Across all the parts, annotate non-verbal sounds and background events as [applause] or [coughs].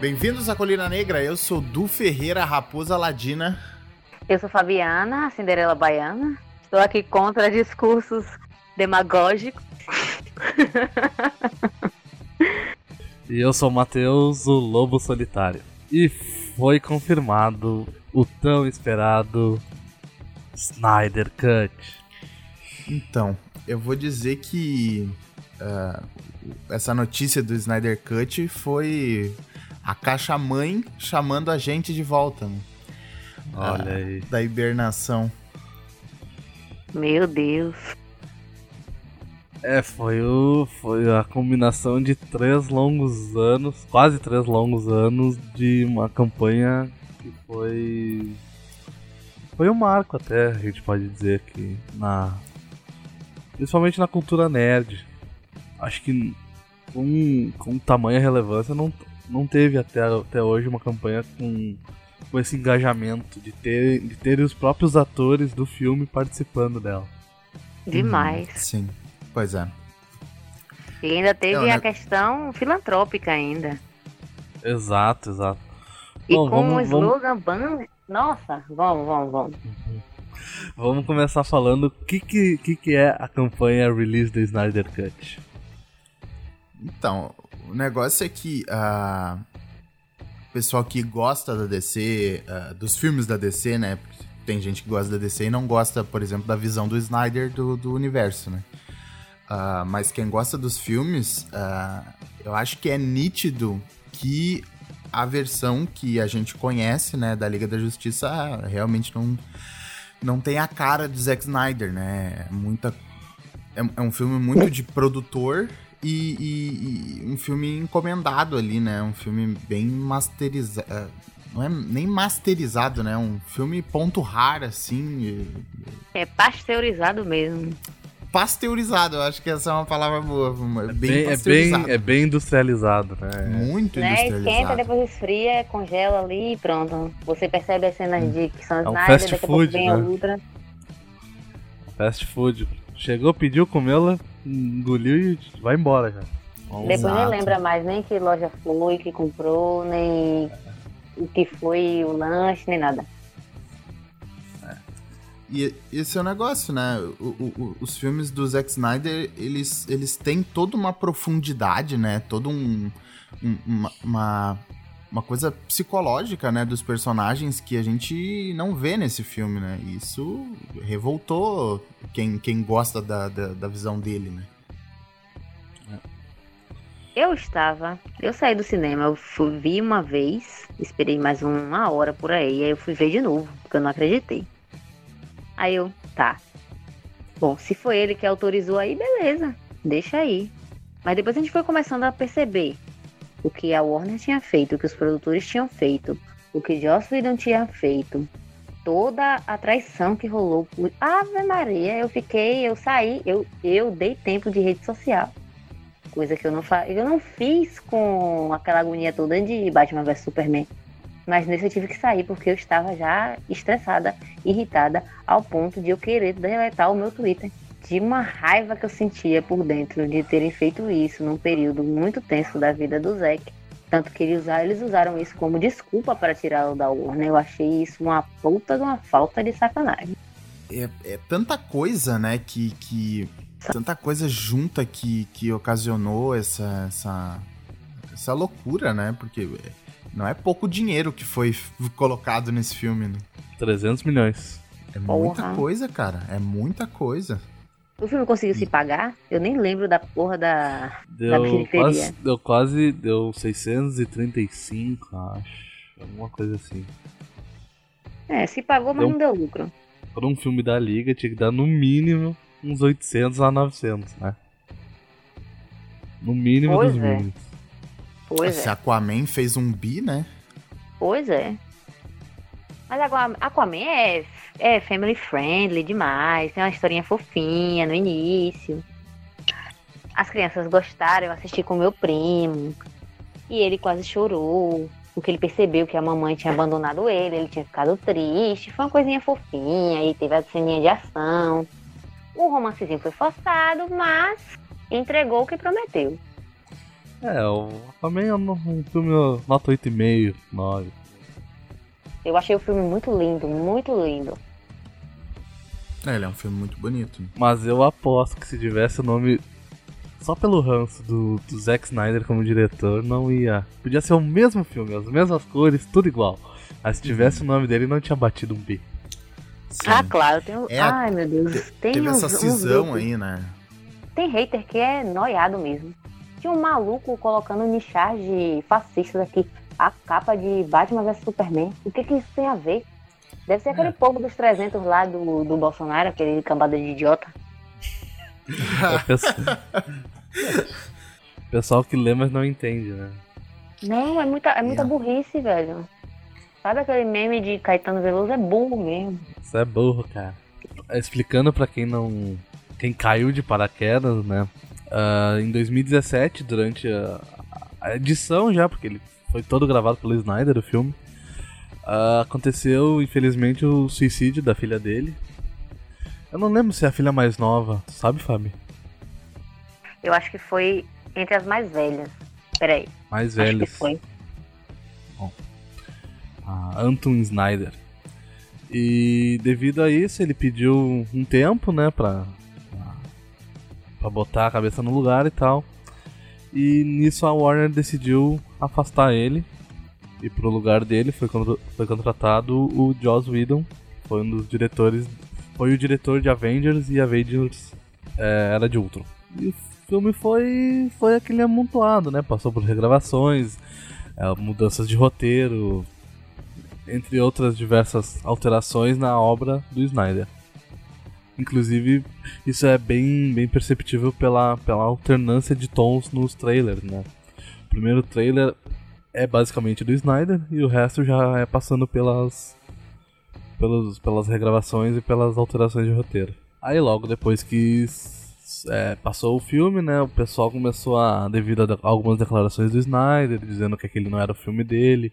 Bem-vindos à Colina Negra, eu sou Du Ferreira, Raposa Ladina. Eu sou Fabiana, a Cinderela Baiana. Estou aqui contra discursos demagógicos. e eu sou o Matheus, o Lobo Solitário. E foi confirmado o tão esperado Snyder Cut. Então, eu vou dizer que uh, essa notícia do Snyder Cut foi a caixa mãe chamando a gente de volta. Né? Olha aí. Da hibernação. Meu Deus. É, foi, o, foi a combinação de três longos anos, quase três longos anos de uma campanha que foi. Foi um marco até, a gente pode dizer que na. Principalmente na cultura nerd. Acho que com, com tamanha relevância não, não teve até, até hoje uma campanha com, com esse engajamento de ter, de ter os próprios atores do filme participando dela. Demais. Hum, sim. Pois é. E ainda teve a né? questão filantrópica ainda. Exato, exato. E Bom, com o slogan vamos... Nossa, vamos, vamos, vamos. Vamos começar falando o que, que, que, que é a campanha Release the Snyder Cut. Então, o negócio é que uh, o pessoal que gosta da DC, uh, dos filmes da DC, né? Tem gente que gosta da DC e não gosta, por exemplo, da visão do Snyder do, do universo, né? Uh, mas quem gosta dos filmes, uh, eu acho que é nítido que a versão que a gente conhece, né, da Liga da Justiça realmente não, não tem a cara de Zack Snyder, né? É muita é, é um filme muito de produtor e, e, e, um filme encomendado ali, né? Um filme bem masterizado. É, não é nem masterizado, né? Um filme ponto raro, assim. É pasteurizado mesmo pasteurizado, eu acho que essa é uma palavra boa. É bem, é bem, é bem industrializado, né? Muito né? industrializado. Esquenta, depois esfria, congela ali e pronto. Você percebe as cenas de que são é um fast food, né? outra. Fast food. Chegou, pediu, comeu, ela engoliu e vai embora já. Depois Exato. nem lembra mais nem que loja foi, que comprou, nem o que foi o lanche, nem nada. E esse é o negócio, né? O, o, os filmes do Zack Snyder, eles, eles têm toda uma profundidade, né? Todo um, um uma, uma coisa psicológica, né? Dos personagens que a gente não vê nesse filme, né? Isso revoltou quem, quem gosta da, da, da visão dele, né? Eu estava, eu saí do cinema, eu fui, vi uma vez, esperei mais uma hora por aí, aí eu fui ver de novo, porque eu não acreditei. Aí eu, tá. Bom, se foi ele que autorizou aí, beleza, deixa aí. Mas depois a gente foi começando a perceber o que a Warner tinha feito, o que os produtores tinham feito, o que Joss Whedon tinha feito, toda a traição que rolou Ave Maria, eu fiquei, eu saí, eu, eu dei tempo de rede social. Coisa que eu não, fa eu não fiz com aquela agonia toda de Batman vs Superman. Mas nesse eu tive que sair porque eu estava já estressada, irritada, ao ponto de eu querer deletar o meu Twitter. De uma raiva que eu sentia por dentro de terem feito isso num período muito tenso da vida do Zack. Tanto que eles usaram, eles usaram isso como desculpa para tirá-lo da Warner. Eu achei isso uma puta de uma falta de sacanagem. É, é tanta coisa, né, que, que. Tanta coisa junta que, que ocasionou essa, essa, essa loucura, né? Porque não é pouco dinheiro que foi colocado nesse filme, né? 300 milhões. É muita porra. coisa, cara. É muita coisa. O filme conseguiu se pagar? Eu nem lembro da porra da, deu da. Quase, deu quase, deu 635, acho. Alguma coisa assim. É, se pagou, mas deu, não deu lucro. Para um filme da Liga, tinha que dar no mínimo uns 800 a 900, né? No mínimo pois dos é. mínimos. Pois Esse é. Aquaman fez um bi, né? Pois é. Mas Aquaman é, é family friendly demais. Tem uma historinha fofinha no início. As crianças gostaram, eu assisti com meu primo. E ele quase chorou. Porque ele percebeu que a mamãe tinha abandonado ele, ele tinha ficado triste. Foi uma coisinha fofinha, e teve a ceninha de ação. O romancezinho foi forçado, mas entregou o que prometeu. É, o Aquaman é um, um filme nota 8,5, 9. Eu achei o filme muito lindo, muito lindo. É, ele é um filme muito bonito. Mas eu aposto que se tivesse o nome só pelo ranço do, do Zack Snyder como diretor, não ia. Podia ser o mesmo filme, as mesmas cores, tudo igual. Mas se tivesse uhum. o nome dele, não tinha batido um B. Sim. Ah, claro, tem é, Ai, meu Deus. Tem teve uns, essa cisão aí, né? Tem hater que é noiado mesmo. Tinha um maluco colocando em charge fascista aqui a capa de Batman vs Superman. O que que isso tem a ver? Deve ser aquele é. povo dos 300 lá do, do Bolsonaro, aquele cambada de idiota. [laughs] pessoal que lê, mas não entende, né? Não, é muita, é muita burrice, velho. Sabe aquele meme de Caetano Veloso? É burro mesmo. Isso é burro, cara. Explicando para quem não. Quem caiu de paraquedas, né? Uh, em 2017, durante a, a, edição já, porque ele foi todo gravado pelo Snyder, o filme. Uh, aconteceu, infelizmente, o suicídio da filha dele. Eu não lembro se é a filha mais nova, sabe, Fábio? Eu acho que foi entre as mais velhas. Peraí. Mais velhas. Acho que foi. Bom. Anton Snyder. E devido a isso, ele pediu um tempo, né, pra, pra botar a cabeça no lugar e tal. E nisso a Warner decidiu afastar ele. E pro lugar dele foi, foi contratado o Joss Whedon, foi um dos diretores. Foi o diretor de Avengers e Avengers é, era de Ultron. E o filme foi, foi aquele amontoado, né? Passou por regravações, é, mudanças de roteiro, entre outras diversas alterações na obra do Snyder. Inclusive, isso é bem, bem perceptível pela, pela alternância de tons nos trailers, né? O primeiro trailer é basicamente do Snyder e o resto já é passando pelas, pelos, pelas regravações e pelas alterações de roteiro. Aí logo depois que é, passou o filme, né, o pessoal começou a, devido a algumas declarações do Snyder, dizendo que aquele não era o filme dele,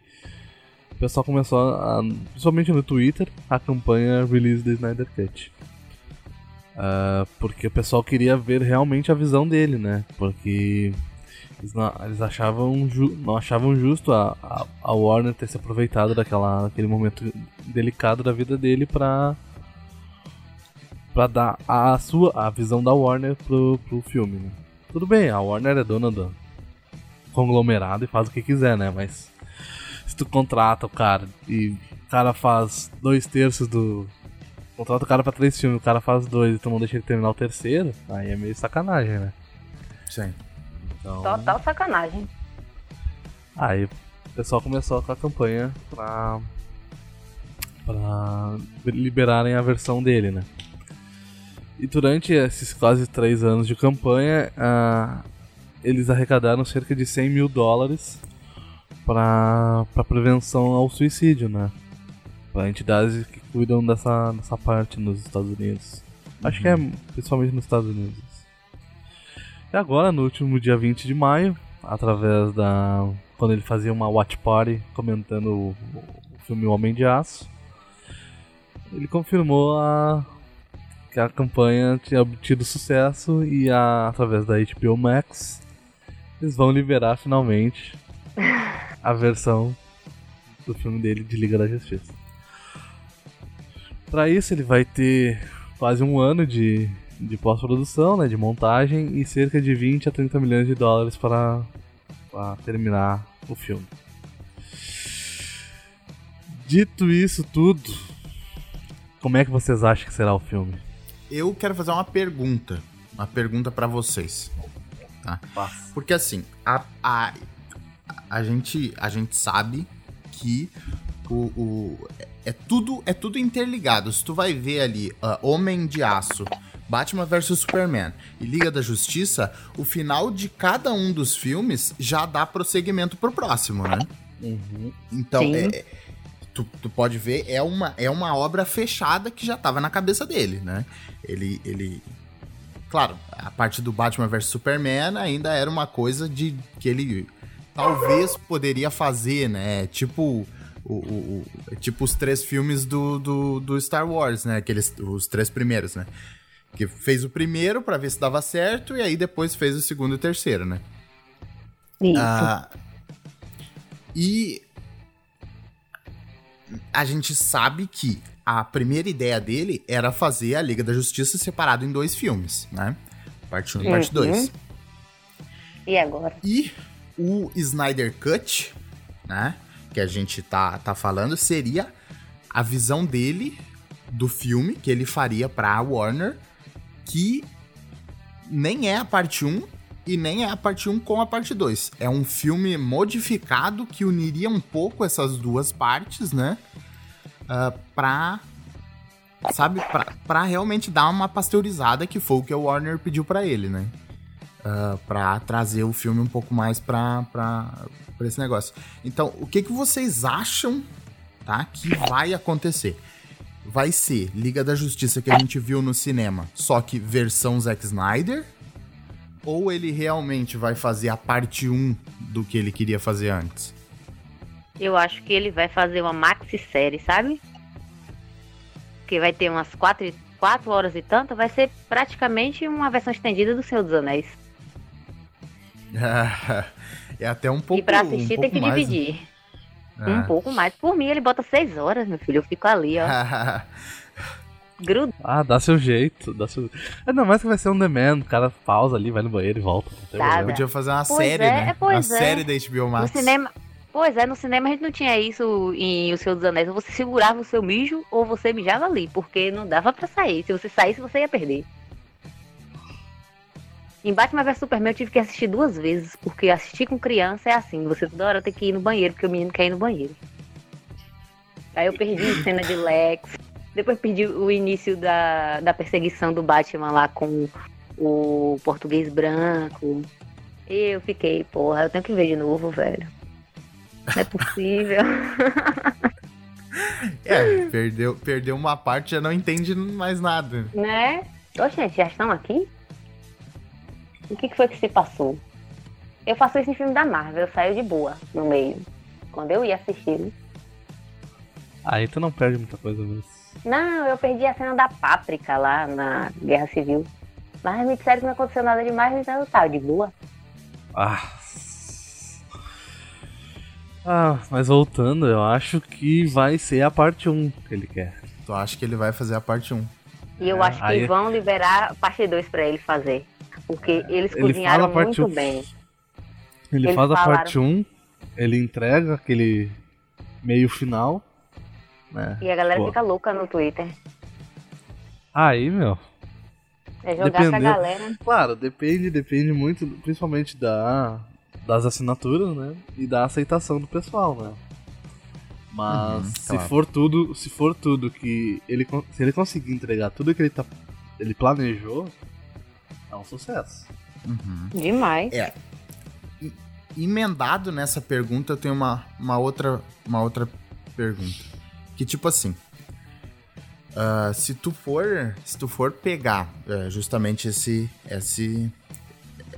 o pessoal começou a, principalmente no Twitter, a campanha Release the Snyder Cut. Uh, porque o pessoal queria ver realmente a visão dele, né? Porque eles, não, eles achavam ju, não achavam justo a, a, a, Warner ter se aproveitado daquela, daquele momento delicado da vida dele pra, pra dar a sua a visão da Warner pro, pro filme, né? Tudo bem, a Warner é dona do conglomerado e faz o que quiser, né? Mas se tu contrata o cara e o cara faz dois terços do, Contrata o cara pra três filmes, o cara faz dois e tu não deixa ele terminar o terceiro, aí é meio sacanagem, né? Sim. Então... Total sacanagem. Aí o pessoal começou com a campanha pra. pra liberarem a versão dele, né? E durante esses quase três anos de campanha, uh, eles arrecadaram cerca de 100 mil dólares para prevenção ao suicídio, né? Para entidades que cuidam dessa, dessa parte nos Estados Unidos. Acho que é uhum. principalmente nos Estados Unidos. E agora, no último dia 20 de maio, através da. Quando ele fazia uma watch party comentando o, o filme Homem de Aço, ele confirmou a, que a campanha tinha obtido sucesso e a, através da HBO Max eles vão liberar finalmente a versão do filme dele de Liga da Justiça. Para isso, ele vai ter quase um ano de, de pós-produção, né, de montagem e cerca de 20 a 30 milhões de dólares para, para terminar o filme. Dito isso tudo, como é que vocês acham que será o filme? Eu quero fazer uma pergunta, uma pergunta para vocês. Tá? Porque assim, a, a, a, gente, a gente sabe que o, o, é tudo é tudo interligado. Se tu vai ver ali uh, Homem de Aço, Batman vs Superman e Liga da Justiça, o final de cada um dos filmes já dá prosseguimento pro próximo, né? Uhum. Então, é, é, tu, tu pode ver, é uma, é uma obra fechada que já tava na cabeça dele, né? Ele, ele claro, a parte do Batman vs Superman ainda era uma coisa de que ele talvez poderia fazer, né? Tipo o, o, o, tipo os três filmes do, do, do, Star Wars, né? Aqueles, os três primeiros, né? Que fez o primeiro para ver se dava certo e aí depois fez o segundo e o terceiro, né? Isso. Ah, e a gente sabe que a primeira ideia dele era fazer a Liga da Justiça separado em dois filmes, né? Parte 1 e parte Uhum. 2. E agora? E o Snyder Cut, né? Que a gente tá, tá falando, seria a visão dele do filme que ele faria pra Warner, que nem é a parte 1 e nem é a parte 1 com a parte 2. É um filme modificado que uniria um pouco essas duas partes, né? Ah, pra. Sabe, pra, pra realmente dar uma pasteurizada, que foi o que o Warner pediu pra ele, né? Ah, pra trazer o filme um pouco mais pra, pra, pra esse negócio. Então, o que, que vocês acham, tá? Que vai acontecer? Vai ser Liga da Justiça que a gente viu no cinema, só que versão Zack Snyder? Ou ele realmente vai fazer a parte 1 do que ele queria fazer antes? Eu acho que ele vai fazer uma maxi série, sabe? Que vai ter umas quatro, e- quatro horas e tanto. Vai ser praticamente uma versão estendida do Senhor dos Anéis. [laughs] é até um pouco e pra assistir um tem que mais, dividir. né? Um pouco mais. Por mim, ele bota seis horas, meu filho. Eu fico ali, ó. [laughs] Grudo. Ah, dá seu jeito, dá seu... Ainda mais que vai ser um demand, o cara pausa ali, vai no banheiro e volta. Tá. Podia fazer uma Pois série, é, né? pois uma é. série da HBO No Max. cinema. Pois é, no cinema a gente não tinha isso em O Senhor dos Anéis. Ou você segurava o seu mijo ou você mijava ali, porque não dava pra sair. Se você saísse, você ia perder. Em Batman vs Superman eu tive que assistir duas vezes, porque assistir com criança é assim, você toda hora tem que ir no banheiro, porque o menino quer ir no banheiro. Aí eu perdi cena de Lex, depois perdi o início da, da perseguição do Batman lá com o português branco. Eu fiquei, porra, eu tenho que ver de novo, velho. Não é possível. [laughs] É, perdeu, perdeu uma parte, já não entende mais nada. né? Ô, gente, já estão aqui? O que, que foi que se passou? Eu faço isso em filme da Marvel, eu saio de boa no meio. Quando eu ia assistir. Aí tu não perde muita coisa mesmo. Não, eu perdi a cena da páprica lá na Guerra Civil. Mas me disseram que não aconteceu nada demais, então eu tava de boa. Ah. Ah, mas voltando, eu acho que vai ser a parte 1 que ele quer. Tu acha que ele vai fazer a parte 1? E eu É, acho que aí- vão liberar a parte 2 pra ele fazer. Porque eles Ele cozinharam a muito um. bem. Ele Eles faz a falaram- parte 1, ele entrega aquele meio final, né? E a galera Pô. fica louca no Twitter. Aí, meu, É jogar com a Dependeu. galera. Claro, depende, depende muito, principalmente da, das assinaturas, né? E da aceitação do pessoal, né? Mas Uhum, se claro. for tudo, se for tudo que ele se ele conseguir entregar tudo que ele tá ele planejou, é um sucesso. Uhum. Demais. Emendado nessa pergunta, eu tenho uma, uma, outra, uma outra pergunta. Que tipo assim. ah, se tu for. Se tu for pegar eh, justamente esse. esse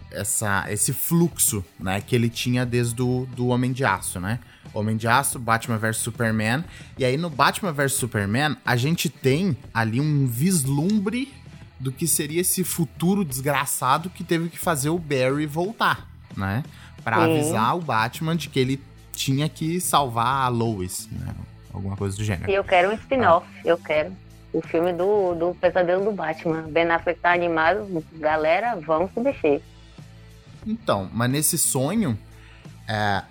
essa, esse fluxo, né, que ele tinha desde o do Homem de Aço, né? Homem de Aço, Batman vs Superman. E aí no Batman vs Superman, a gente tem ali um vislumbre do que seria esse futuro desgraçado que teve que fazer o Barry voltar, né? Pra Sim. avisar o Batman de que ele tinha que salvar a Lois, né? Alguma coisa do gênero. E eu quero um spin-off. Eu quero. O filme do, do Pesadelo do Batman. Ben Affleck tá animado. Galera, vamos se mexer. Então, mas nesse sonho, é,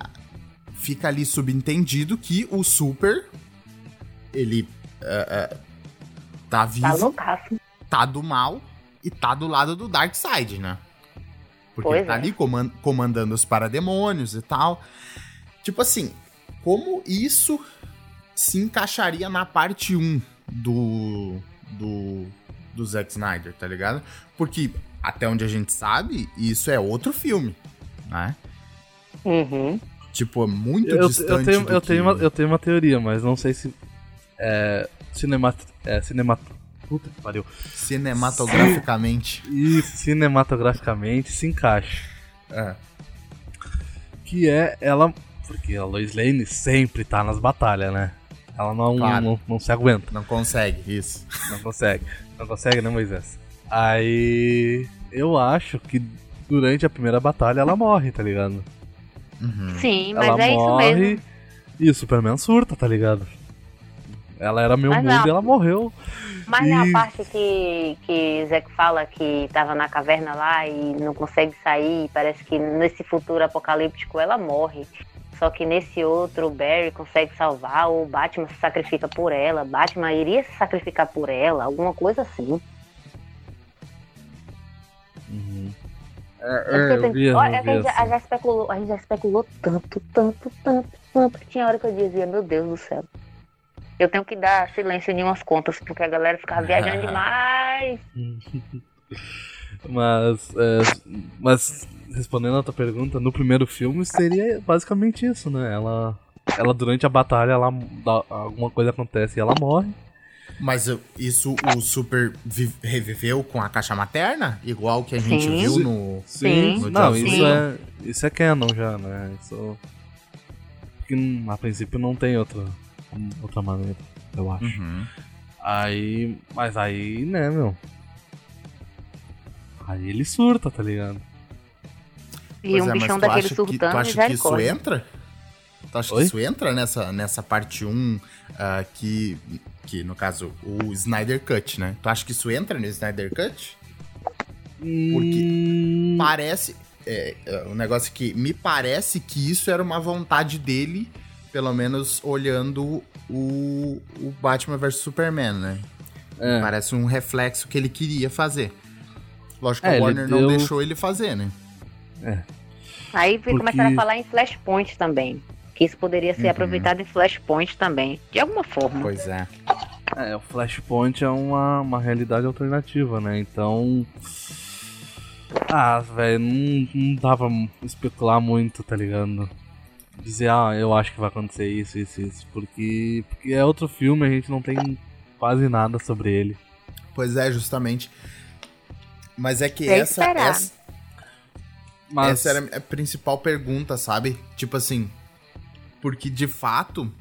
fica ali subentendido que o Super, ele é, é, tá vivo, Tá tá, do mal e tá do lado do Darkseid, né? Porque Pois ele tá é. ali coman- comandando os parademônios e tal. Tipo assim, como isso se encaixaria na parte 1 do, do, do Zack Snyder, tá ligado? Porque, até onde a gente sabe, isso é outro filme, né? Uhum. Tipo, é muito Eu, distante eu, tenho, eu, que... tenho uma, eu tenho uma teoria, mas não sei se é cinemat, é cinemat, puta que pariu. Cinematograficamente. E cinematograficamente se encaixa. É. Que é ela. Porque a Lois Lane sempre tá nas batalhas, né? Ela não, Claro. não, não se aguenta. Não consegue, isso. Não consegue. Não consegue, né, Moisés? Aí. Eu acho que durante a primeira batalha ela morre, tá ligado? Uhum. Sim, mas ela é isso morre mesmo. e o Superman surta, tá ligado? Ela era meu Mas mundo não. e ela morreu. Mas na E- parte que, que Zack fala que tava na caverna lá e não consegue sair, parece que nesse futuro apocalíptico ela morre. Só que nesse outro, o Barry consegue salvar, ou o Batman se sacrifica por ela. Batman iria se sacrificar por ela, alguma coisa assim. É É, porque eu vi, eu olha, vi a, gente, já- assim. a já especulou, a gente já especulou tanto, tanto, tanto, tanto. que Tinha hora que eu dizia, meu Deus do céu. Eu tenho que dar silêncio em umas contas, porque a galera ficava viajando [laughs] demais. [laughs] Mas, é, mas respondendo a tua pergunta, no primeiro filme seria basicamente isso, né? Ela, ela durante a batalha, ela, alguma coisa acontece e ela morre. Mas uh, isso o Super vi- reviveu com a caixa materna? Igual que a gente Sim. viu Sim. no. Sim. no Não, Joss isso Sim. é, isso é canon já, né? Isso. Porque hum, a princípio não tem outra, outra maneira, eu acho. Uhum. Aí. Mas aí, né, meu? Aí ele surta, tá ligado? E Pois um é, bichão daquele acha que- surtando, Tu acha que isso entra? Tu acha Oi? que isso entra nessa, nessa parte 1 ah, que, que, no caso, o Snyder Cut, né? Tu acha que isso entra no Snyder Cut? Hum, Parece. É, é, um negócio que me parece que isso era uma vontade dele, pelo menos olhando o, o Batman vs Superman, né? é. Parece um reflexo que ele queria fazer. Lógico que É, ele Warner não deu- deixou ele fazer, né? Aí Porque- começaram a falar em Flashpoint também. Que isso poderia ser Uhum. aproveitado em Flashpoint também. De alguma forma. Pois é. É, o Flashpoint é uma, uma realidade alternativa, né? Então. Ah, velho, não, não dava especular muito, tá ligado? Dizer, ah, eu acho que vai acontecer isso, isso, isso. Porque, porque é outro filme, a gente não tem quase nada sobre ele. Pois é, justamente. Mas é que essa, essa, Mas. essa era a principal pergunta, sabe? Tipo assim, porque de fato,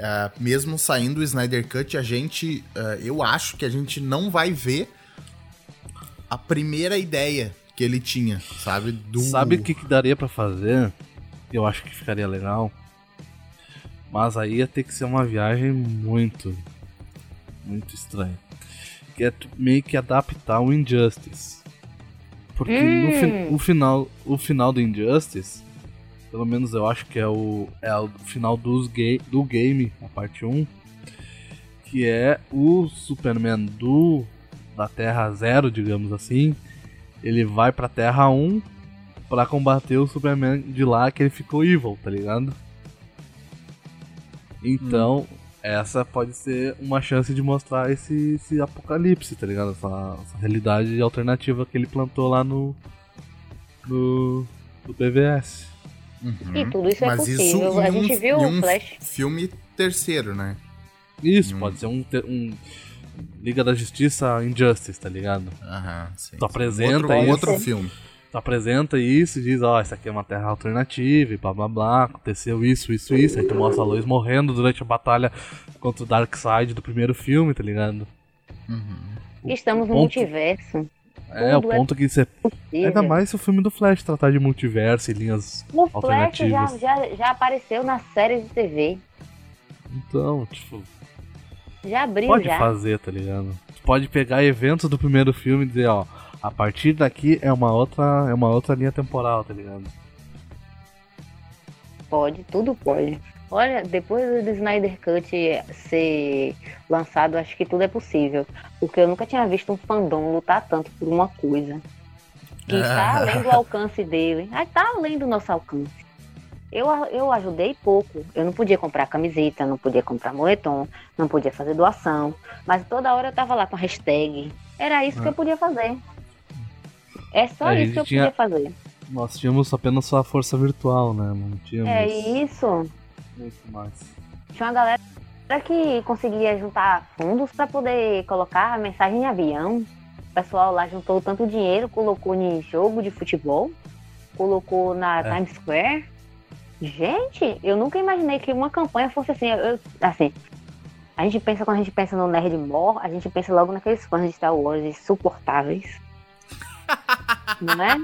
ah, mesmo saindo o Snyder Cut, a gente, ah, eu acho que a gente não vai ver a primeira ideia que ele tinha, sabe? Do... Sabe o que, que daria pra fazer? Eu acho que ficaria legal. Mas aí ia ter que ser uma viagem muito, muito estranha. Que é meio que adaptar o Injustice. Porque no fi- Hum. o, final, o final do Injustice, pelo menos eu acho que é o, é o final dos ga do game, a parte 1, que é o Superman do da Terra Zero, digamos assim, ele vai pra Terra 1 pra combater o Superman de lá que ele ficou evil, tá ligado? Então, essa pode ser uma chance de mostrar esse, esse apocalipse, tá ligado? Essa, essa realidade alternativa que ele plantou lá no. no. no BVS. Uhum. E tudo isso é Mas isso possível. em A um- gente viu um Flash. filme terceiro, né? Isso, Hum. pode ser um, um. Liga da Justiça Injustice, tá ligado? Aham, sim. Tu apresenta outro, isso. outro filme. Tu apresenta isso e diz, ó, essa aqui é uma terra alternativa e blá blá blá, aconteceu isso, isso, isso. Aí tu mostra a Lois morrendo durante a batalha contra o Darkseid do primeiro filme, tá ligado? Uhum. Estamos no ponto- multiverso. É, o é ponto que você. Possível. Ainda mais se o filme do Flash tratar de multiverso e linhas. O Flash já, alternativas. já, já apareceu na série de TV. Então, tipo, Já abriu pode já. fazer, tá ligado? Pode pegar eventos do primeiro filme e dizer, ó, a partir daqui é uma outra, é uma outra linha temporal, tá ligado? Pode, tudo pode. Olha, depois do Snyder Cut ser lançado, acho que tudo é possível. Porque eu nunca tinha visto um fandom lutar tanto por uma coisa. Que está além do alcance dele. Ah, Está além do nosso alcance. Eu, eu ajudei pouco. Eu não podia comprar camiseta, não podia comprar moletom, não podia fazer doação. Mas toda hora eu tava lá com a hashtag. Era isso que Ah. eu podia fazer. É só A isso que eu tinha- podia fazer. Nós tínhamos apenas só a força virtual, né? Não tínhamos É isso. Tinha uma galera que conseguia juntar fundos para poder colocar mensagem em avião. O pessoal lá juntou tanto dinheiro, colocou em jogo de futebol, colocou na É. Times Square. Gente, eu nunca imaginei que uma campanha fosse assim. eu- assim, a gente pensa, quando a gente pensa no Nerd More, a gente pensa logo naqueles fãs de Star Wars insuportáveis. [laughs] Não é?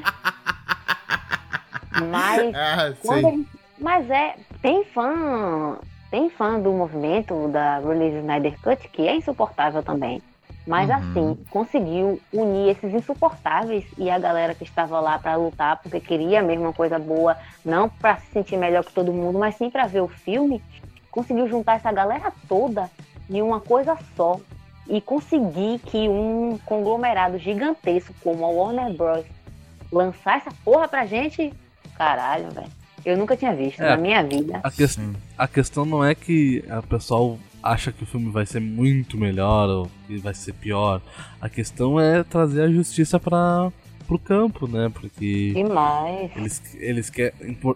Mas, Ah, quando a gente- mas é, tem fã, tem fã do movimento da Release Snyder Cut que é insuportável também. Mas Uhum. assim, conseguiu unir esses insuportáveis e a galera que estava lá pra lutar porque queria mesmo uma coisa boa, não pra se sentir melhor que todo mundo, mas sim pra ver o filme. Conseguiu juntar essa galera toda em uma coisa só e conseguir que um conglomerado gigantesco como a Warner Bros. lançar essa porra pra gente, caralho, velho. Eu nunca tinha visto É. na minha vida. A, que- a questão não é que o pessoal acha que o filme vai ser muito melhor ou que vai ser pior. A questão é trazer a justiça para pro campo, né? Porque Demais. eles, eles querem,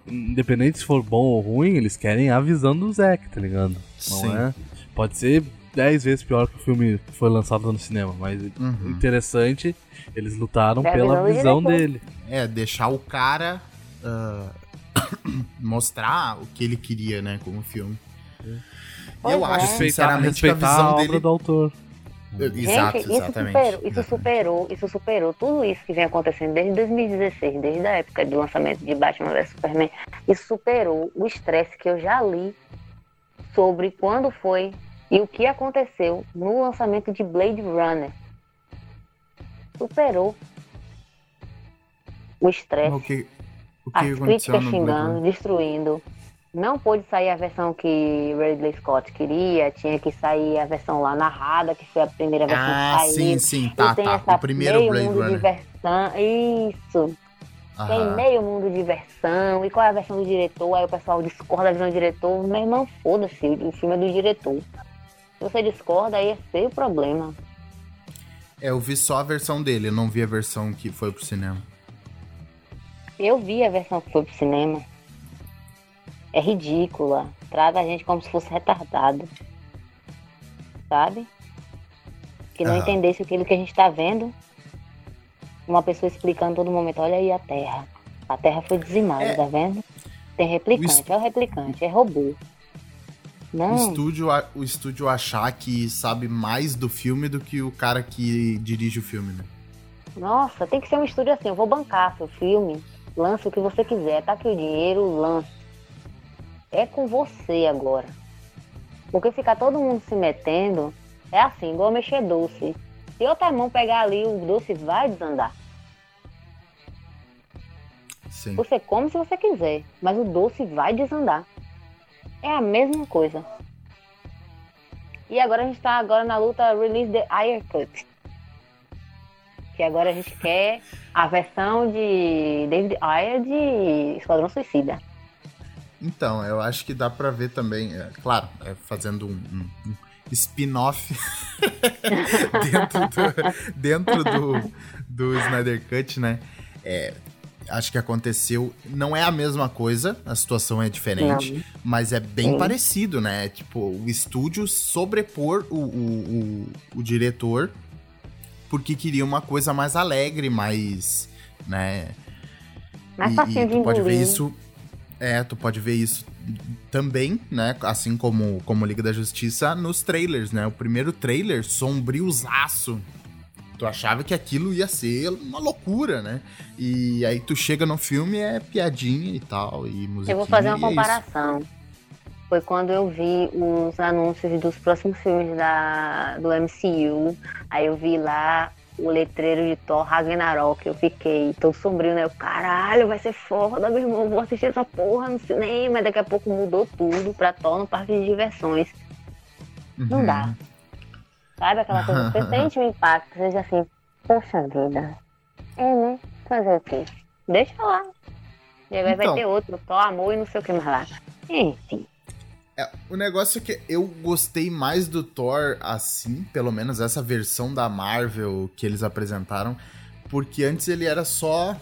independente se for bom ou ruim, eles querem a visão do Zack, tá ligado? Não Sim. é? Pode ser 10 vezes pior que o filme que foi lançado no cinema, mas Uhum. interessante, eles lutaram É pela visão visão dele. É, deixar o cara ah, [coughs] mostrar o que ele queria, né, com o filme. E Pois eu é. acho, sinceramente, que a respeitar a visão obra dele. do autor. Exato, Gente, isso exatamente. superou, isso exatamente. superou, isso superou tudo isso que vem acontecendo desde 2016, desde a época do lançamento de Batman vs Superman. Isso superou o estresse que eu já li sobre quando foi e o que aconteceu no lançamento de Blade Runner. Superou o estresse. As críticas xingando, destruindo. Não pôde sair a versão que Ridley Scott queria, tinha que sair a versão lá narrada, que foi a primeira versão Ah, que saiu. sim, sim, E tá, tem tá. essa O primeiro meio Blade mundo de Runner. versão. Isso. Tem Aham. meio mundo de versão. E qual é a versão do diretor? Aí o pessoal discorda da visão do diretor. Meu irmão, foda-se, o filme é do diretor. Se você discorda, aí é seu problema. É, eu vi só a versão dele, eu não vi a versão que foi pro cinema. Eu vi a versão que foi pro cinema. É ridícula. Trata a gente como se fosse retardado. Sabe? Que não Aham. entendesse aquilo que a gente tá vendo. Uma pessoa explicando todo momento, olha aí a Terra. A Terra foi dizimada, É. tá vendo? Tem replicante, O est- é o replicante, é robô. O Não, estúdio, a- o estúdio achar que sabe mais do filme do que o cara que dirige o filme, né? nossa, tem que ser um estúdio assim, eu vou bancar seu filme, lança o que você quiser, tá aqui o dinheiro, lança. É com você agora. Porque ficar todo mundo se metendo é assim, igual mexer doce. Se outra mão pegar ali, o doce vai desandar. Sim. Você come se você quiser, mas o doce vai desandar. É a mesma coisa. E agora a gente tá agora na luta Release the Ayer Cut. Que agora a gente quer a versão de David Ayer de Esquadrão Suicida. Então, eu acho que dá pra ver também, é, claro, é, fazendo um, um- um spin-off [laughs] dentro, do, dentro do, do Snyder Cut, né? É, acho que aconteceu. Não é a mesma coisa, a situação é diferente, mas é bem Sim. parecido, né? Tipo, o estúdio sobrepor o, o, o, o diretor porque queria uma coisa mais alegre, mais. né? Mais E- facinho e de tu pode ver isso. É, tu pode ver isso também, né? Assim como, como Liga da Justiça nos trailers, né? O primeiro trailer, sombriozaço. Tu achava que aquilo ia ser uma loucura, né? E aí tu chega no filme, é piadinha e tal, e música. Eu vou fazer uma é comparação. Foi quando eu vi os anúncios dos próximos filmes da, do MCU. Aí eu vi lá o letreiro de Thor Ragnarok. Eu fiquei todo sombrio, né? Eu, caralho, vai ser foda, meu irmão. Vou assistir essa porra no cinema. Daqui a pouco mudou tudo pra Thor no parque de diversões. Não Uhum. dá. Sabe aquela coisa? Você [laughs] sente um impacto, seja assim, poxa vida. É, né? Fazer o quê? Deixa lá. E agora Então. vai ter outro, Thor, amor e não sei o que mais lá. Enfim. É, o negócio é que eu gostei mais do Thor assim, pelo menos essa versão da Marvel que eles apresentaram, porque antes ele era só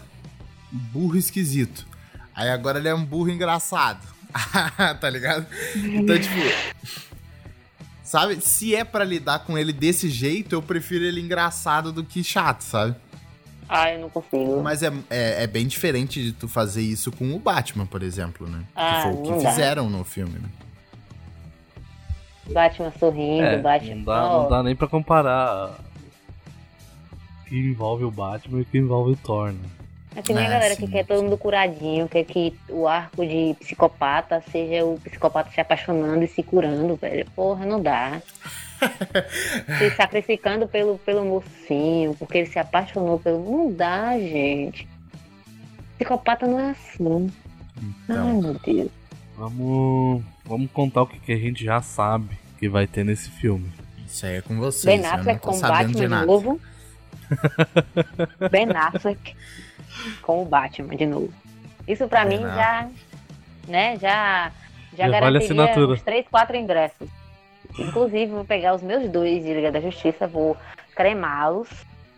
burro esquisito. Aí agora ele é um burro engraçado. [laughs] tá ligado? Então, tipo. Sabe? Se é pra lidar com ele desse jeito, eu prefiro ele engraçado do que chato, sabe? Ah, eu não consigo. Mas é, é, é bem diferente de tu fazer isso com o Batman, por exemplo, né? Ah, que foi o que dá. fizeram no filme, né? Batman sorrindo, É, Batman. não, dá, não dá nem pra comparar o que envolve o Batman e o que envolve o Thor, né? É que nem a É, galera sim. que quer todo mundo curadinho, quer que o arco de psicopata seja o psicopata se apaixonando e se curando, velho. Porra, não dá. [laughs] se sacrificando pelo, pelo mocinho, porque ele se apaixonou pelo. Não dá, gente. Psicopata não é assim. Ai, Então, meu Deus. Vamos, vamos contar o que, que a gente já sabe que vai ter nesse filme. isso aí é com vocês. Ben Affleck com o Batman de novo. [laughs] ben Affleck com o Batman de novo. Isso pra Ben mim já, né, já, já Já vale garantiria assinatura. uns 3, 4 ingressos. Inclusive, vou pegar os meus dois de Liga da Justiça, vou cremá-los,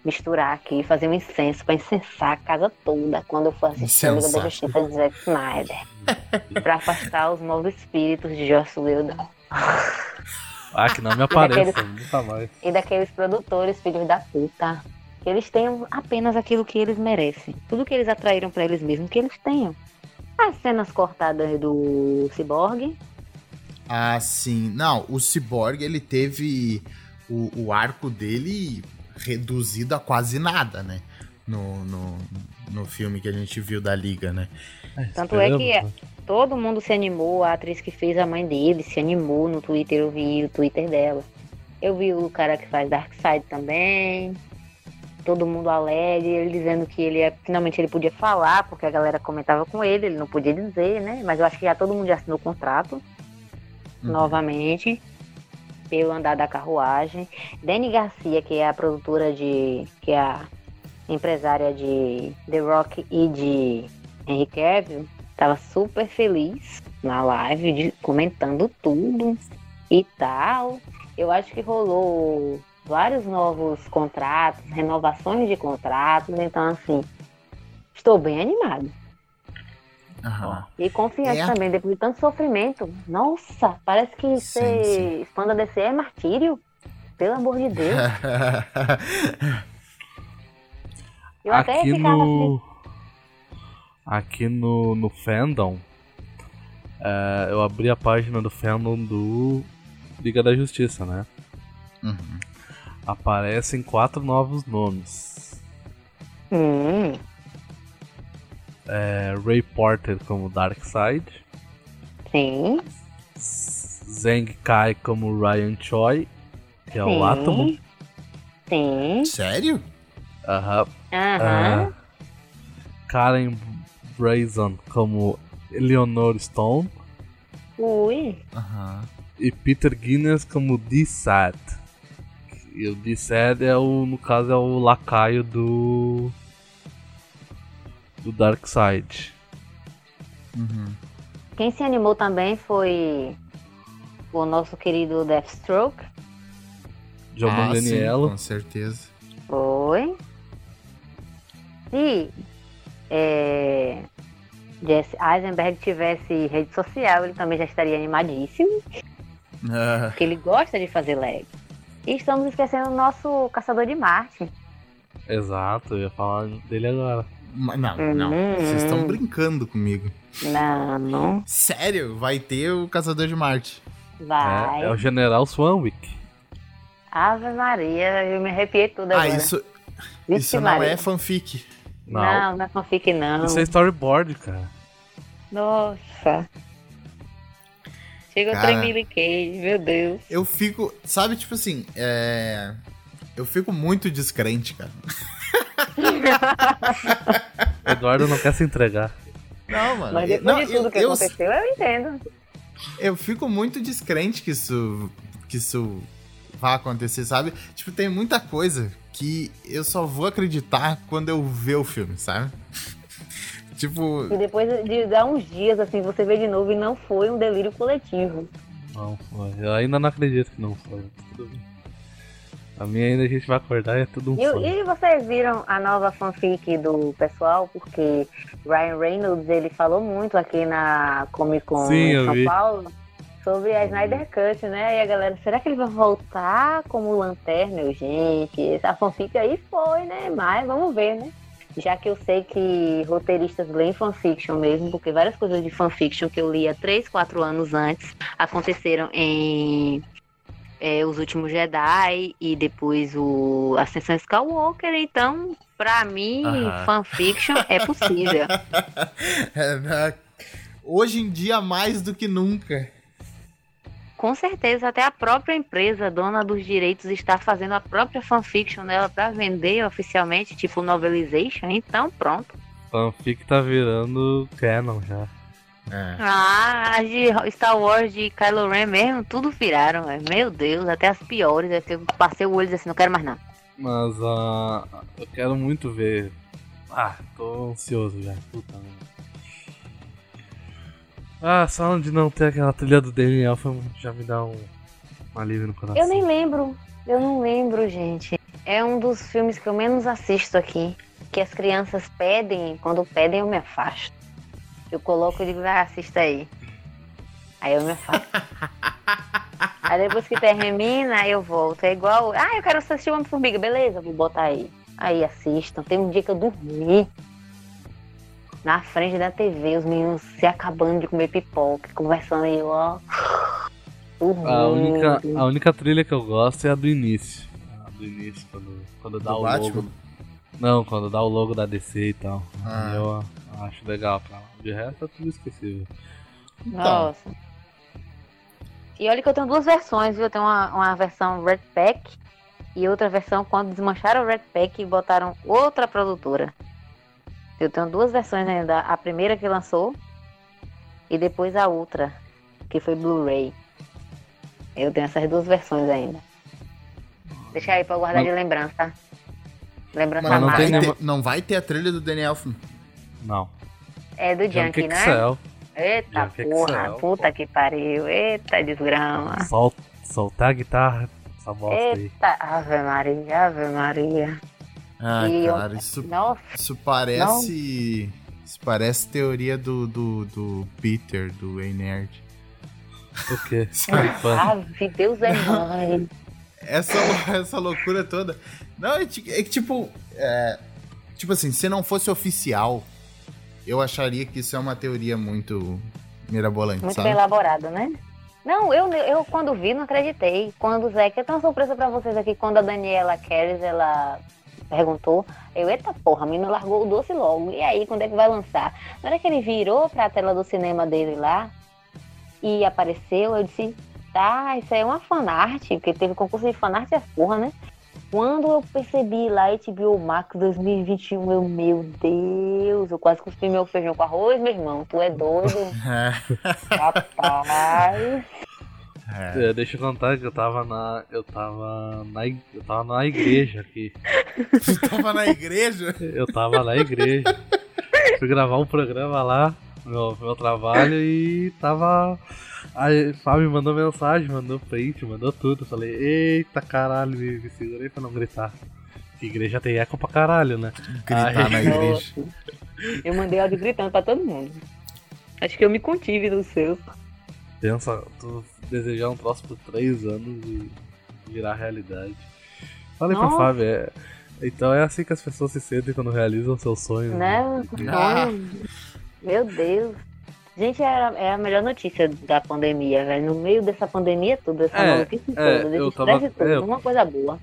misturar aqui, fazer um incenso pra incensar a casa toda quando eu for assistir a Liga da Incensar. Justiça de Zack Snyder. pra afastar os maus espíritos de Joss Whedon. Ah, que não me apareça, nunca mais. e daqueles produtores, filhos da puta. Que eles tenham apenas aquilo que eles merecem. Tudo que eles atraíram pra eles mesmos, que eles tenham. As cenas cortadas do Cyborg. Ah, sim. Não, o Cyborg, ele teve o, o arco dele reduzido a quase nada, né? No, no, no filme que a gente viu da Liga, né? Tanto é que né? todo mundo se animou. A atriz que fez a mãe dele se animou no Twitter. Eu vi o Twitter dela. Eu vi o cara que faz Darkseid também. Todo mundo alegre, ele dizendo que ele é, finalmente ele podia falar, porque a galera comentava com ele, ele não podia dizer, né? Mas eu acho que já todo mundo já assinou o contrato. Uhum. novamente pelo andar da carruagem. Dani Garcia, que é a produtora de. que é a empresária de The Rock e de Henry Cavill, tava super feliz na live, de- comentando tudo e tal. Eu acho que rolou vários novos contratos, renovações de contratos, então assim, estou bem animado. Aham. E confiante É. também, depois de tanto sofrimento. Nossa, parece que Sim, ser fã da DC é martírio. Pelo amor de Deus. [laughs] Eu até aqui ficava assim. no. Aqui no, no fandom. é, eu abri a página do fandom do Liga da Justiça, né? Uhum. Aparecem quatro novos nomes. Hum, É, Ray Porter como Darkseid. sim, Zeng Kai como Ryan Choi, que é sim. o Átomo. Sim. Sério? Aham. Aham. Ah, Karen Brazen como Eleanor Stone. Ui. Aham. E Peter Guinness como D-Sad. E o D-Sad é o, no caso, é o lacaio do. Do Darkseid. Uhum. Quem se animou também foi o nosso querido Deathstroke. John Ah, sim, Danielo. com certeza. Foi. Se é, Jesse Eisenberg tivesse rede social, ele também já estaria animadíssimo, Ah, porque ele gosta de fazer lag. E estamos esquecendo o nosso caçador de Marte. Exato, eu ia falar dele agora. Não, não. Uhum. Vocês estão brincando comigo. Não, não Sério? Vai ter o Caçador de Marte. vai. É, é o General Swanwick. Ave Maria, eu me arrepiei tudo agora. Ah, isso, Vixe isso não Maria. é fanfic. Não. Não, não é fanfic, não. Isso é storyboard, cara. Nossa. Chega o Cara. tremeliquei, meu Deus. Eu fico, sabe, tipo assim, é... Eu fico muito descrente, cara. [laughs] O [laughs] Eduardo não quer se entregar. Não, mano. Mas eu- depois não, de tudo eu, que eu, aconteceu, eu entendo. eu fico muito descrente que isso, que isso vai acontecer, sabe? Tipo, tem muita coisa que eu só vou acreditar quando eu ver o filme, sabe? [laughs] tipo, E depois de dar uns dias, assim, você vê de novo e não foi um delírio coletivo. Não foi. Eu ainda não acredito que não foi. Tudo bem. A minha ainda a gente vai acordar é tudo um E, e vocês viram a nova fanfic do pessoal? Porque Ryan Reynolds, ele falou muito aqui na Comic Con Sim, em São vi. Paulo sobre a Snyder Cut, né? E a galera, será que ele vai voltar como Lanterna, gente? Essa fanfic aí foi, né? Mas vamos ver, né? Já que eu sei que roteiristas leem fanfiction mesmo, porque várias coisas de fanfiction que eu li há 3, 4 anos antes aconteceram em é, Os Últimos Jedi e depois o Ascensão Skywalker, então, pra mim, fanfiction é possível. [laughs] É, né? Hoje em dia, mais do que nunca. Com certeza, até a própria empresa, dona dos direitos, está fazendo a própria fanfiction dela pra vender oficialmente, tipo novelization, então pronto. Fanfic tá virando canon já. É. Ah, as de Star Wars de Kylo Ren mesmo, tudo viraram, velho. meu Deus, até as piores, é que eu passei o olho e assim, não quero mais não. Mas ah, eu quero muito ver. Ah, tô ansioso já. Puta merda. Ah, só de não ter aquela trilha do Elfman já me dá um, um alívio no coração. Eu nem lembro, eu não lembro, gente. É um dos filmes que eu menos assisto aqui, que as crianças pedem, quando pedem eu me afasto. Eu coloco e digo, ah, assista aí. Aí eu me afasto. [laughs] aí depois que termina, eu volto. É igual, ah, eu quero assistir Homem-Formiga, beleza, vou botar aí. Aí assistam. Tem um dia que eu dormi na frente da TV, os meninos se acabando de comer pipoca, conversando aí, ó. Dormindo. A única, a única trilha que eu gosto é a do início. A do início, quando, quando dá Do o Batman? logo. Não, quando dá o logo da DC e tal. Ah. Eu acho legal. Pra... De resto é tudo esquecível. Então, Nossa. E olha que eu tenho duas versões, viu? Eu tenho uma, uma versão Red Pack e outra versão quando desmancharam o Red Pack e botaram outra produtora. Eu tenho duas versões ainda. A primeira que lançou e depois a outra, que foi Blu-ray. Eu tenho essas duas versões ainda. Deixa aí pra guardar Mas- de lembrança. Lembrança mas não, ter, não vai ter a trilha do Danny Elfman. Não. É do Junkie, Junkie né? Excel. Eita Junkie porra, Excel, puta pô. que pariu. Eita desgrama. Sol, soltar a guitarra, essa bosta aí. Eita, Ave Maria, Ave Maria. Ah, E eu- cara, isso, Nossa, isso parece. Isso parece teoria do, do, do Peter, do Ei Nerd. O quê? [laughs] Ave, Deus é mãe. Essa, essa loucura toda. Não, é, é que tipo. é, tipo assim, se não fosse oficial, eu acharia que isso é uma teoria muito mirabolante, Muito sabe? bem elaborado, né? Não, eu, eu quando vi não acreditei. Quando o Zé, que eu tenho uma surpresa pra vocês aqui, quando a Daniela Keres, ela perguntou, eu, eita porra, a menina largou o doce logo. E aí, quando é que vai lançar? Na hora que ele virou pra tela do cinema dele lá e apareceu, eu disse, tá, isso aí é uma fanart, porque teve concurso de fanart e as porra, né? Quando eu percebi lá HBO Max 2021, eu, meu Deus, eu quase cuspi meu feijão com arroz, meu irmão, tu é doido. [laughs] Rapaz. É. É, deixa eu contar que eu tava na. Eu tava na. Eu tava na igreja aqui. Tu tava na igreja? Eu tava na igreja. Fui gravar um programa lá, meu, meu trabalho, e tava. Aí Fábio mandou mensagem, mandou print, mandou tudo. Eu falei, eita caralho, me, me segurei pra não gritar. Que igreja tem eco pra caralho, né? Gritar Ai. na [laughs] igreja. Eu mandei áudio gritando pra todo mundo. Acho que eu me contive no seu. Pensa, tu desejar um troço por três anos e virar realidade. Falei pra Nossa. Fábio, é. Então é assim que as pessoas se sentem quando realizam seus sonhos. Né? Ah. Sonho. Meu Deus. Gente, era, é a melhor notícia da pandemia, velho. No meio dessa pandemia toda, dessa É, maluquice é, toda, desse eu tava- todo, é, eu- uma coisa boa.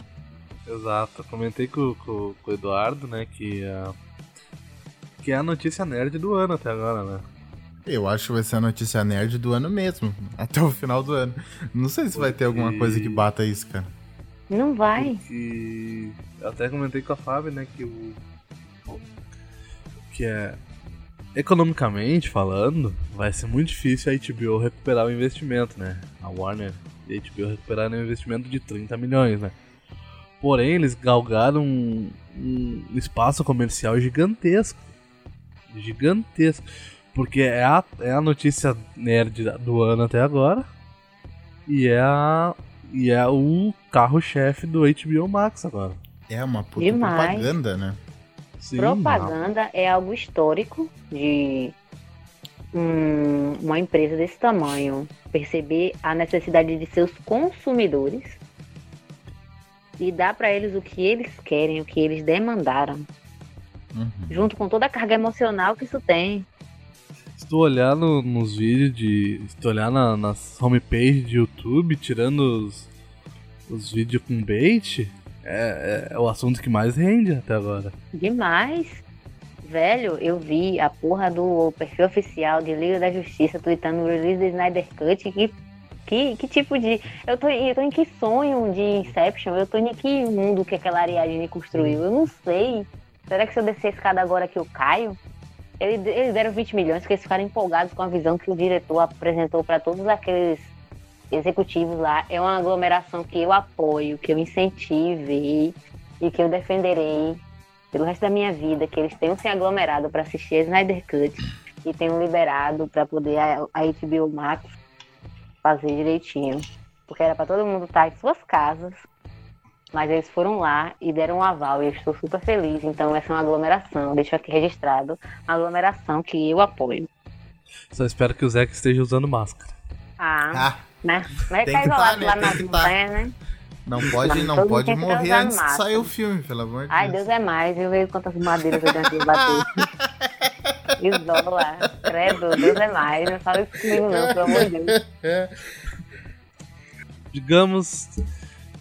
Exato, comentei com, com, com o Eduardo, né, que, que é a notícia nerd do ano até agora, né? Eu acho que vai ser a notícia nerd do ano mesmo. Até o final do ano. Não sei se vai ter alguma coisa que bata isso, cara. Não vai. Que eu até comentei com a Fábio, né, que o que é economicamente falando, vai ser muito difícil a HBO recuperar o investimento, né? A Warner e a HBO recuperaram um investimento de 30 milhões, né? Porém, eles galgaram um, um espaço comercial gigantesco. Gigantesco. Porque é a, é a notícia nerd do ano até agora. E é a. E é o carro-chefe do HBO Max agora. É uma puta Demais. propaganda, né? Sim, Propaganda é algo histórico de hum, uma empresa desse tamanho perceber a necessidade de seus consumidores e dar para eles o que eles querem, o que eles demandaram, Uhum. junto com toda a carga emocional que isso tem. Se tu olhar no- nos vídeos de. Se tu olhar na, nas homepage de YouTube, tirando os, os vídeos com bait é, é, é o assunto que mais rende até agora. Demais. Velho, eu vi a porra do perfil oficial de Liga da Justiça tweetando o release do Snyder Cut. Que, que, que tipo de. Eu tô, eu tô em que sonho de Inception? Eu tô em que mundo que aquela Ariadne construiu? Eu não sei. Será que se eu descer a escada agora que eu caio? Eles, deram 20 milhões porque eles ficaram empolgados com a visão que o diretor apresentou para todos aqueles executivos lá. É uma aglomeração que eu apoio, que eu incentivei e que eu defenderei pelo resto da minha vida, que eles tenham se aglomerado para assistir a Snyder Cut e tenham liberado para poder a, a HBO Max fazer direitinho. Porque era para todo mundo estar em suas casas, mas eles foram lá e deram um aval e eu estou super feliz. Então essa é uma aglomeração, deixo aqui registrado, uma aglomeração que eu apoio. Só espero que o Zeca esteja usando máscara. Ah, Ah, né? Vai Tem ficar que tá, isolado né? lá que tá. montanha, né? não pode, Mas não pode morrer antes de sair o filme, pelo amor de Ai, Deus. Deus é mais, eu vejo quantas madeiras eu tenho que bater. [laughs] Isola, credo, Deus é mais, não fala isso comigo não, pelo amor de Deus. [laughs] Digamos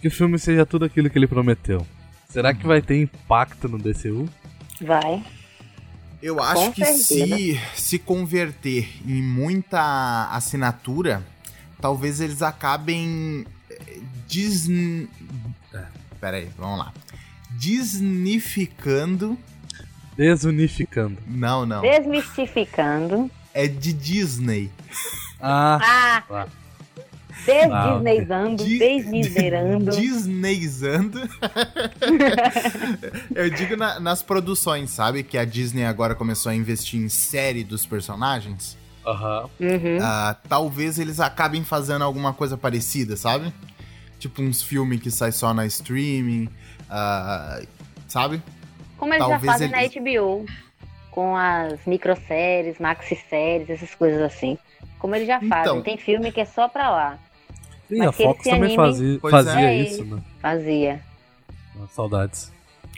que o filme seja tudo aquilo que ele prometeu. Será que vai ter impacto no DCU? Vai. Eu acho Com que se, se converter em muita assinatura, talvez eles acabem eh, disn... eh, Pera aí, vamos lá. Disnificando... Desunificando. Não, não. Desmistificando. É de Disney. Ah, Ah, desdisneizando, Di- desmiserando. Disneyzando. Eu digo na- nas produções, sabe? Que a Disney agora começou a investir em série dos personagens. Aham. Uhum. Ah, talvez eles acabem fazendo alguma coisa parecida, sabe? Tipo uns filmes que sai só na streaming, ah, sabe? Como eles já talvez fazem eles- na HBO, com as microséries, maxi-séries, essas coisas assim. Como eles já fazem. Então. Tem filme que é só pra lá. Sim, Mas a Fox também fazia, fazia é. isso, né? Fazia. Saudades.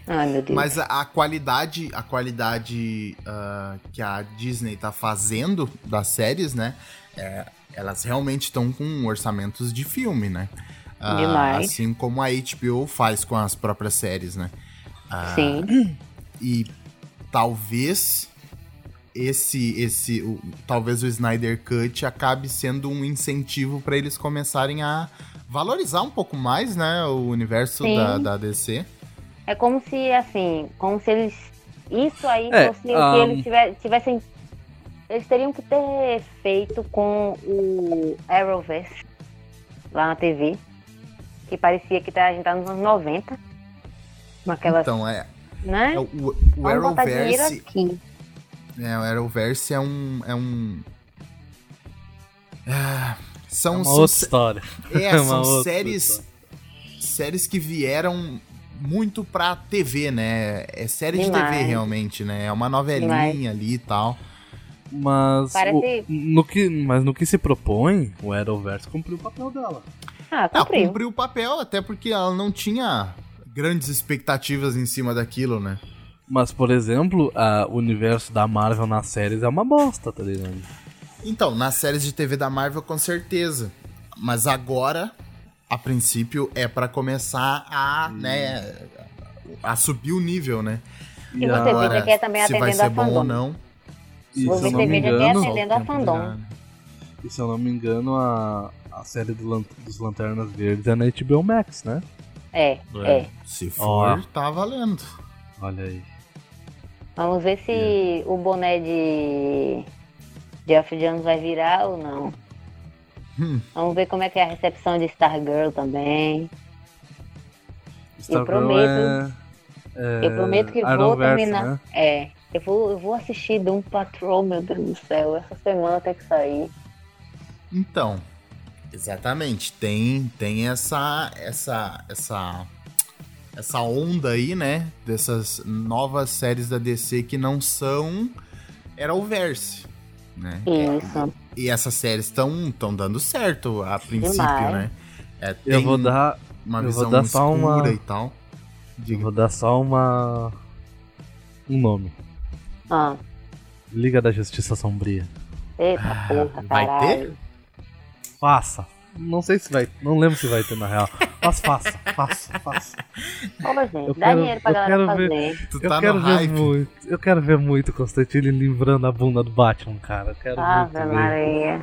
Ai, meu Deus. Mas a, a qualidade, a qualidade ah, que a Disney tá fazendo das séries, né? é, elas realmente estão com orçamentos de filme, né? Ah, Demais. Assim como a HBO faz com as próprias séries, né? Ah, Sim. E talvez esse esse o- talvez o Snyder Cut acabe sendo um incentivo para eles começarem a valorizar um pouco mais, né, o universo da, da DC. É como se, assim, como se eles. Isso aí É, fosse o ahn. que eles tiver- tivessem. Eles teriam que ter feito com o Arrowverse lá na TV. Que parecia que tá- a gente tá nos anos 90. Naquela. Então é, né? é o, o Arrowverse, é, o Arrowverse é um é um Ah, são, É uma são outra história. é, [laughs] é uma são outra séries história. séries que vieram muito pra TV, né? É série de Demais. TV realmente, né? É uma novelinha Demais. ali e tal. Mas, Parece- o- no que, mas no que se propõe, o Arrowverse cumpriu o papel dela. Ah, Ah, cumpriu. cumpriu o papel, até porque ela não tinha grandes expectativas em cima daquilo, né? Mas, por exemplo, a- o universo da Marvel nas séries é uma bosta, tá ligado? Então, nas séries de TV da Marvel, com certeza. Mas agora, a princípio, é pra começar a, né, a subir o nível, né? E você Agora, veja que é também se vai atendendo ser a bom ou fandom. não. E Você eu não que é engano, atendendo a fandom. e se eu não me engano, a, a série do Lan- dos Lanternas Verdes é na HBO Max, né? É, é. Se for, Ó. tá valendo. Olha aí. Vamos ver se É. o boné de Jeff Jones vai virar ou não. Hum. [laughs] Vamos ver como é que é a recepção de Stargirl também. Stargirl prometo- é, é eu prometo que vou Arrowverse, terminar. Né? É, eu vou, eu vou assistir Doom Patrol, meu Deus do céu. Essa semana tem que sair. Então, exatamente, tem tem essa essa essa essa onda aí, né, dessas novas séries da DC que não são Arrowverse, né? Isso. E essas séries estão estão dando certo a princípio, Demais. né? É, Eu vou dar, uma eu vou visão dar só escura uma- e tal. eu vou dar só uma um nome. Ah, Liga da Justiça Sombria. eita porra, Ah, vai caralho. Faça. Não sei se vai, não lembro se vai ter na real, Mas faça, faça, faça. Olha, gente, Eu dá quero- dinheiro pra eu galera quero fazer. ver- Tu Eu tá quero no ver hype. muito. Eu quero ver muito Constantine livrando a bunda do Batman, cara. Eu quero muito Ave ver. Maria.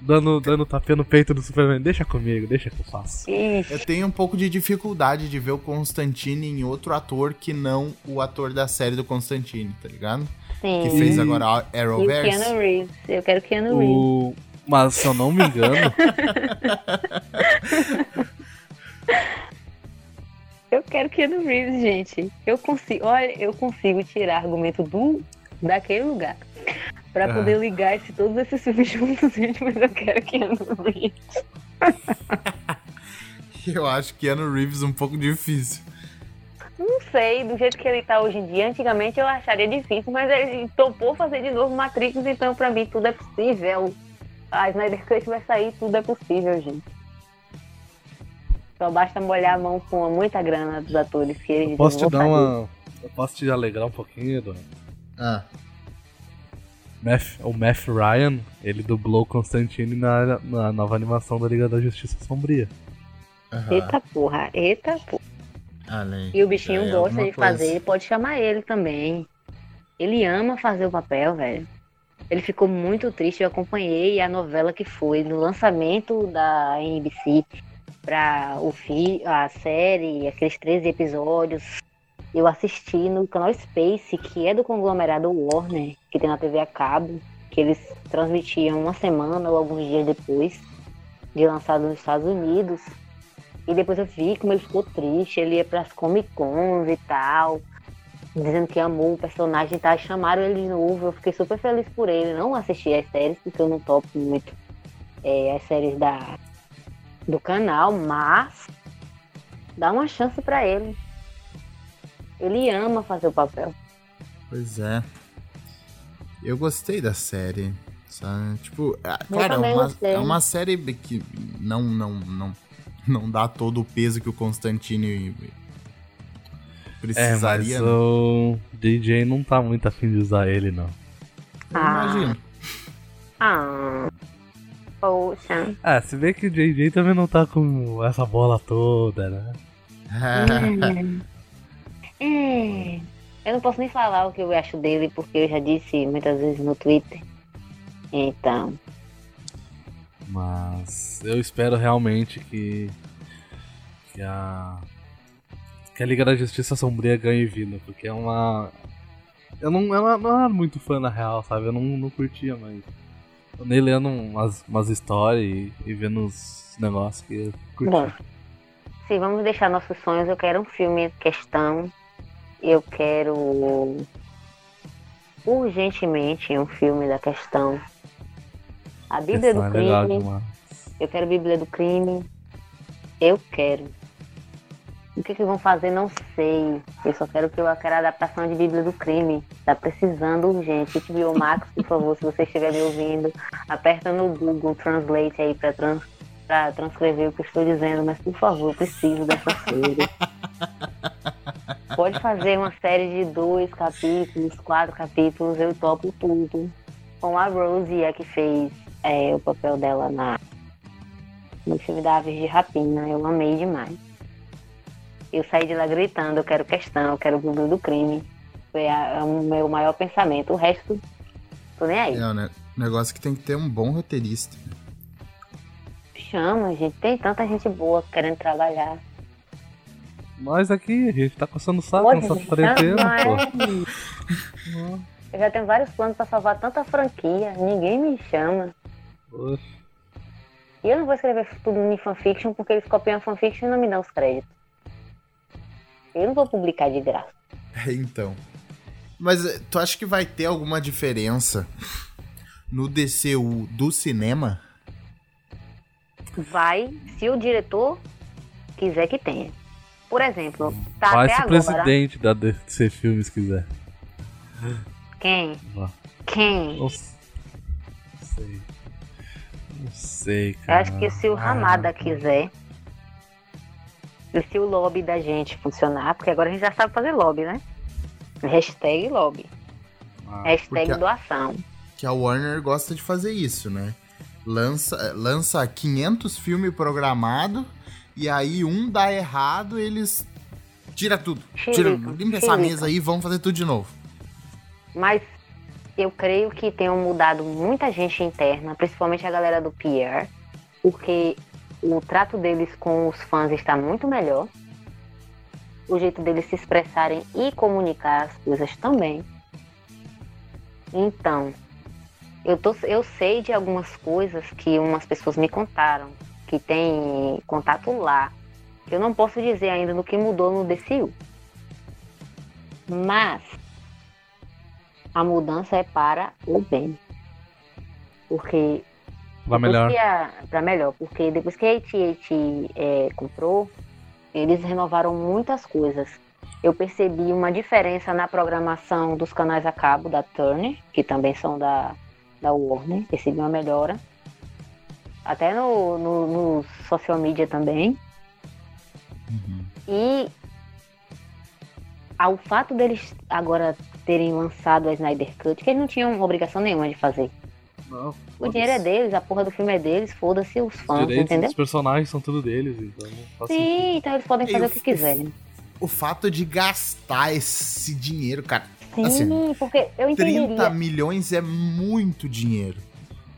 Dando, dando tapinha no peito do Superman. Deixa comigo, deixa que eu faço. Ixi, Eu tenho um pouco de dificuldade de ver o Constantine em outro ator que não o ator da série do Constantine, tá ligado? sim. Que fez agora a E o Arrowverse. Keanu Reeves. Eu quero Keanu Reeves. O... Mas se eu não me engano, [laughs] Eu quero Keanu Reeves, gente. Eu consigo, olha, eu consigo tirar argumento do daquele lugar. Pra Ah. poder ligar esse, todos esses filmes juntos, [laughs] gente, mas eu quero Keanu Reeves. [laughs] Eu acho Keanu Reeves um pouco difícil. Não sei, do jeito que ele tá hoje em dia, antigamente eu acharia difícil, mas ele topou fazer de novo Matrix, então pra mim tudo é possível. A Snyder Cut vai sair, tudo é possível, gente. Só basta molhar a mão com muita grana dos atores que eles posso te dar uma. Eu posso te alegrar um pouquinho, Eduardo. Ah, Math, o Matt Ryan, ele dublou Constantine na, na nova animação da Liga da Justiça Sombria. aham. Eita porra, eita porra. Além. E o bichinho É, gosta de coisa. fazer, pode chamar ele também. Ele ama fazer o papel, velho. Ele ficou muito triste, eu acompanhei a novela que foi no lançamento da NBC para o a série, aqueles 13 episódios. Eu assisti no canal Space, que é do conglomerado Warner, que tem na TV a cabo, que eles transmitiam uma semana ou alguns dias depois de lançado nos Estados Unidos. E depois eu vi como ele ficou triste, ele ia pras Comic Cons e tal, dizendo que amou o personagem e Chamaram ele de novo, eu fiquei super feliz por ele. Não assisti as séries, porque eu não topo muito é, as séries da, do canal, mas dá uma chance pra ele. Ele ama fazer o papel. Pois é. Eu gostei da série. Sabe? Tipo, é, claro, é uma, gostei. é uma série que não, não, não, não dá todo o peso que o Constantine É, precisaria. mas né? o DJ não tá muito afim de usar ele, não. Eu Ah. imagino. Ah, poxa. Ah, se vê que o JJ também não tá com essa bola toda, né? Hum. [laughs] É. Eu não posso nem falar o que eu acho dele, porque eu já disse muitas vezes no Twitter. Então, Mas eu espero realmente que. que a. que a Liga da Justiça Sombria ganhe vida, porque é uma. Eu não, eu não, era muito fã na real, sabe? Eu não, não curtia, mas. Eu nem lendo umas, umas histórias e, e vendo os negócios que eu curti. bom. Se vamos deixar nossos sonhos, eu quero um filme questão. Eu quero urgentemente um filme da questão. A Bíblia Questão do é legal Crime. demais. Eu quero Bíblia do Crime. Eu quero. O que, que vão fazer, não sei. Eu só quero que eu quero a adaptação de Bíblia do Crime. Tá precisando urgente. HBO Max, por favor, se você estiver me ouvindo, aperta no Google Translate aí pra, trans, pra transcrever o que eu estou dizendo. Mas, por favor, preciso dessa série. Pode fazer uma série de dois capítulos, quatro capítulos, eu topo tudo. Com a Rosie, a que fez é, o papel dela na, no filme da Aves de Rapina. Eu amei demais. Eu saí de lá gritando, eu quero questão, eu quero o do crime. Foi a- o meu maior pensamento. O resto, tô nem aí. É um ne- negócio que tem que ter um bom roteirista. Chama, gente. Tem tanta gente boa querendo trabalhar. Nós aqui, a gente tá coçando o saco nessa quarentena, pô. é. [laughs] Eu já tenho vários planos pra salvar tanta franquia. Ninguém me chama. Poxa. E eu não vou escrever tudo em fanfiction porque eles copiam a fanfiction e não me dão os créditos. Eu não vou publicar de graça. É, então. Mas eh, tu acha que vai ter alguma diferença no DCU do cinema? Vai, se o diretor quiser que tenha. Por exemplo, tá Vai até se o agora. presidente da DC Filmes quiser. Quem? Quem? Não sei. Não sei, Eu cara. acho que se o Ah, Ramada quiser. E se o lobby da gente funcionar, porque agora a gente já sabe fazer lobby, né? Hashtag lobby. ah, Hashtag doação. Que a Warner gosta de fazer isso, né? Lança, lança 500 filmes programados E aí um dá errado, eles tira tudo. Tira, limpa essa mesa aí e vamos fazer tudo de novo. Mas eu creio que tenham mudado muita gente interna, principalmente a galera do PR, porque o trato deles com os fãs está muito melhor. O jeito deles se expressarem e comunicar as coisas também. Então, eu, tô, eu sei de algumas coisas que umas pessoas me contaram, que tem contato lá. que Eu não posso dizer ainda no que mudou no DCU. Mas a mudança é para o bem. Porque Pra melhor. a- pra melhor, porque depois que a AT&T é, comprou, eles renovaram muitas coisas. Eu percebi uma diferença na programação dos canais a cabo da Turner, que também são da, da Warner, percebi uma melhora. Até no, no, no social media também. E ao fato deles agora terem lançado a Snyder Cut, que eles não tinham obrigação nenhuma de fazer. Não, O dinheiro é deles, a porra do filme é deles, foda-se os Os fãs, direitos entendeu? dos personagens são tudo deles, então faz sentido. Sim, então eles podem fazer o- o que quiserem. O fato de gastar esse dinheiro, cara. Sim, assim, porque eu 30 entenderia. milhões é muito dinheiro.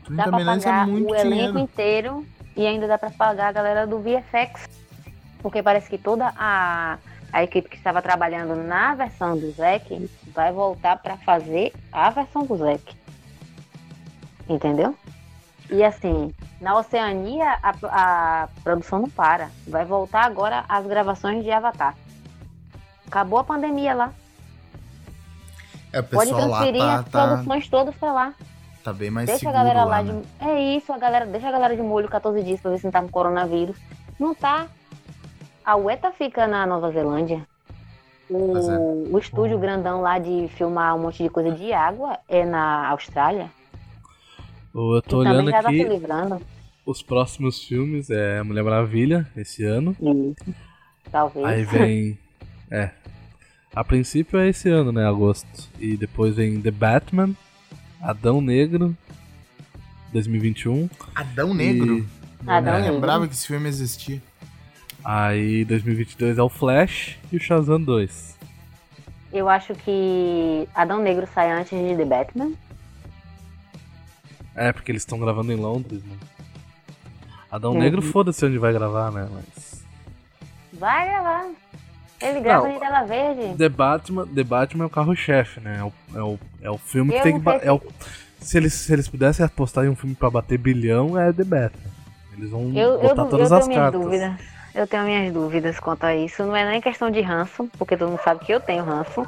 30 Dá pra milhões pagar é muito o elenco dinheiro. inteiro e ainda dá pra pagar a galera do VFX. Porque parece que toda a, a equipe que estava trabalhando na versão do Zack vai voltar pra fazer a versão do Zack. Entendeu? E assim, na Oceania a, a produção não para. Vai voltar agora as gravações de Avatar. Acabou a pandemia lá. É, o Pode transferir tá, as tá, produções todas pra lá. tá bem mais Deixa a galera lá, lá, né? de. É isso, a galera, deixa a galera de molho 14 dias pra ver se não tá com coronavírus. Não tá. A UETA fica na Nova Zelândia. Pois é. O, o estúdio grandão lá de filmar um monte de coisa de água é na Austrália. Eu tô que também olhando já tá aqui os próximos filmes, é Mulher Maravilha, esse ano. Isso. Talvez. Aí vem. [laughs] É. A princípio é esse ano, né? Agosto. E depois vem The Batman, Adão Negro, 2021. Adão Negro. E Adão Eu Negro. lembrava que esse filme existia. aí 2022 é o Flash e o Shazam 2. Eu acho que Adão Negro sai antes de The Batman. É, porque eles estão gravando em Londres, né? Adão Uhum. Negro, foda-se onde vai gravar, né? Mas. Vai gravar. Ele grava Não. em tela verde. The Batman, The Batman é o carro-chefe, né? É o, é, o, é o filme que Eu tem que. ba- sei É o, se, eles, se eles pudessem apostar em um filme pra bater bilhão, é The Batman. Eles vão Eu, eu, botar eu todas tenho as minhas cartas. dúvidas. Eu tenho minhas dúvidas quanto a isso. Não é nem questão de ranço, porque todo mundo sabe que eu tenho ranço.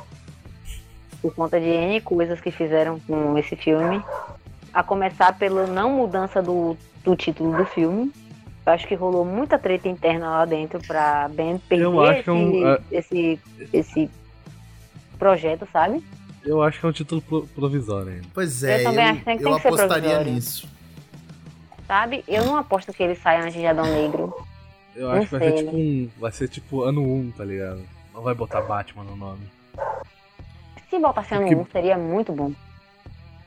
Por conta de N coisas que fizeram com esse filme. A começar pela não mudança do, do título do filme. Eu acho que rolou muita treta interna lá dentro pra Ben perder Eu acho esse, é um- é- esse, esse projeto, sabe? Eu acho que é um título pro- provisório ainda. Pois é, Eu eu, também acho que tem que- eu tem que apostaria nisso. Sabe? Eu não aposto que ele saia antes de Adão Negro. Eu Não acho que vai ser tipo um. Vai ser tipo ano 1, tá ligado? Não vai botar Batman no nome. Se botasse ano Porque- 1, seria muito bom.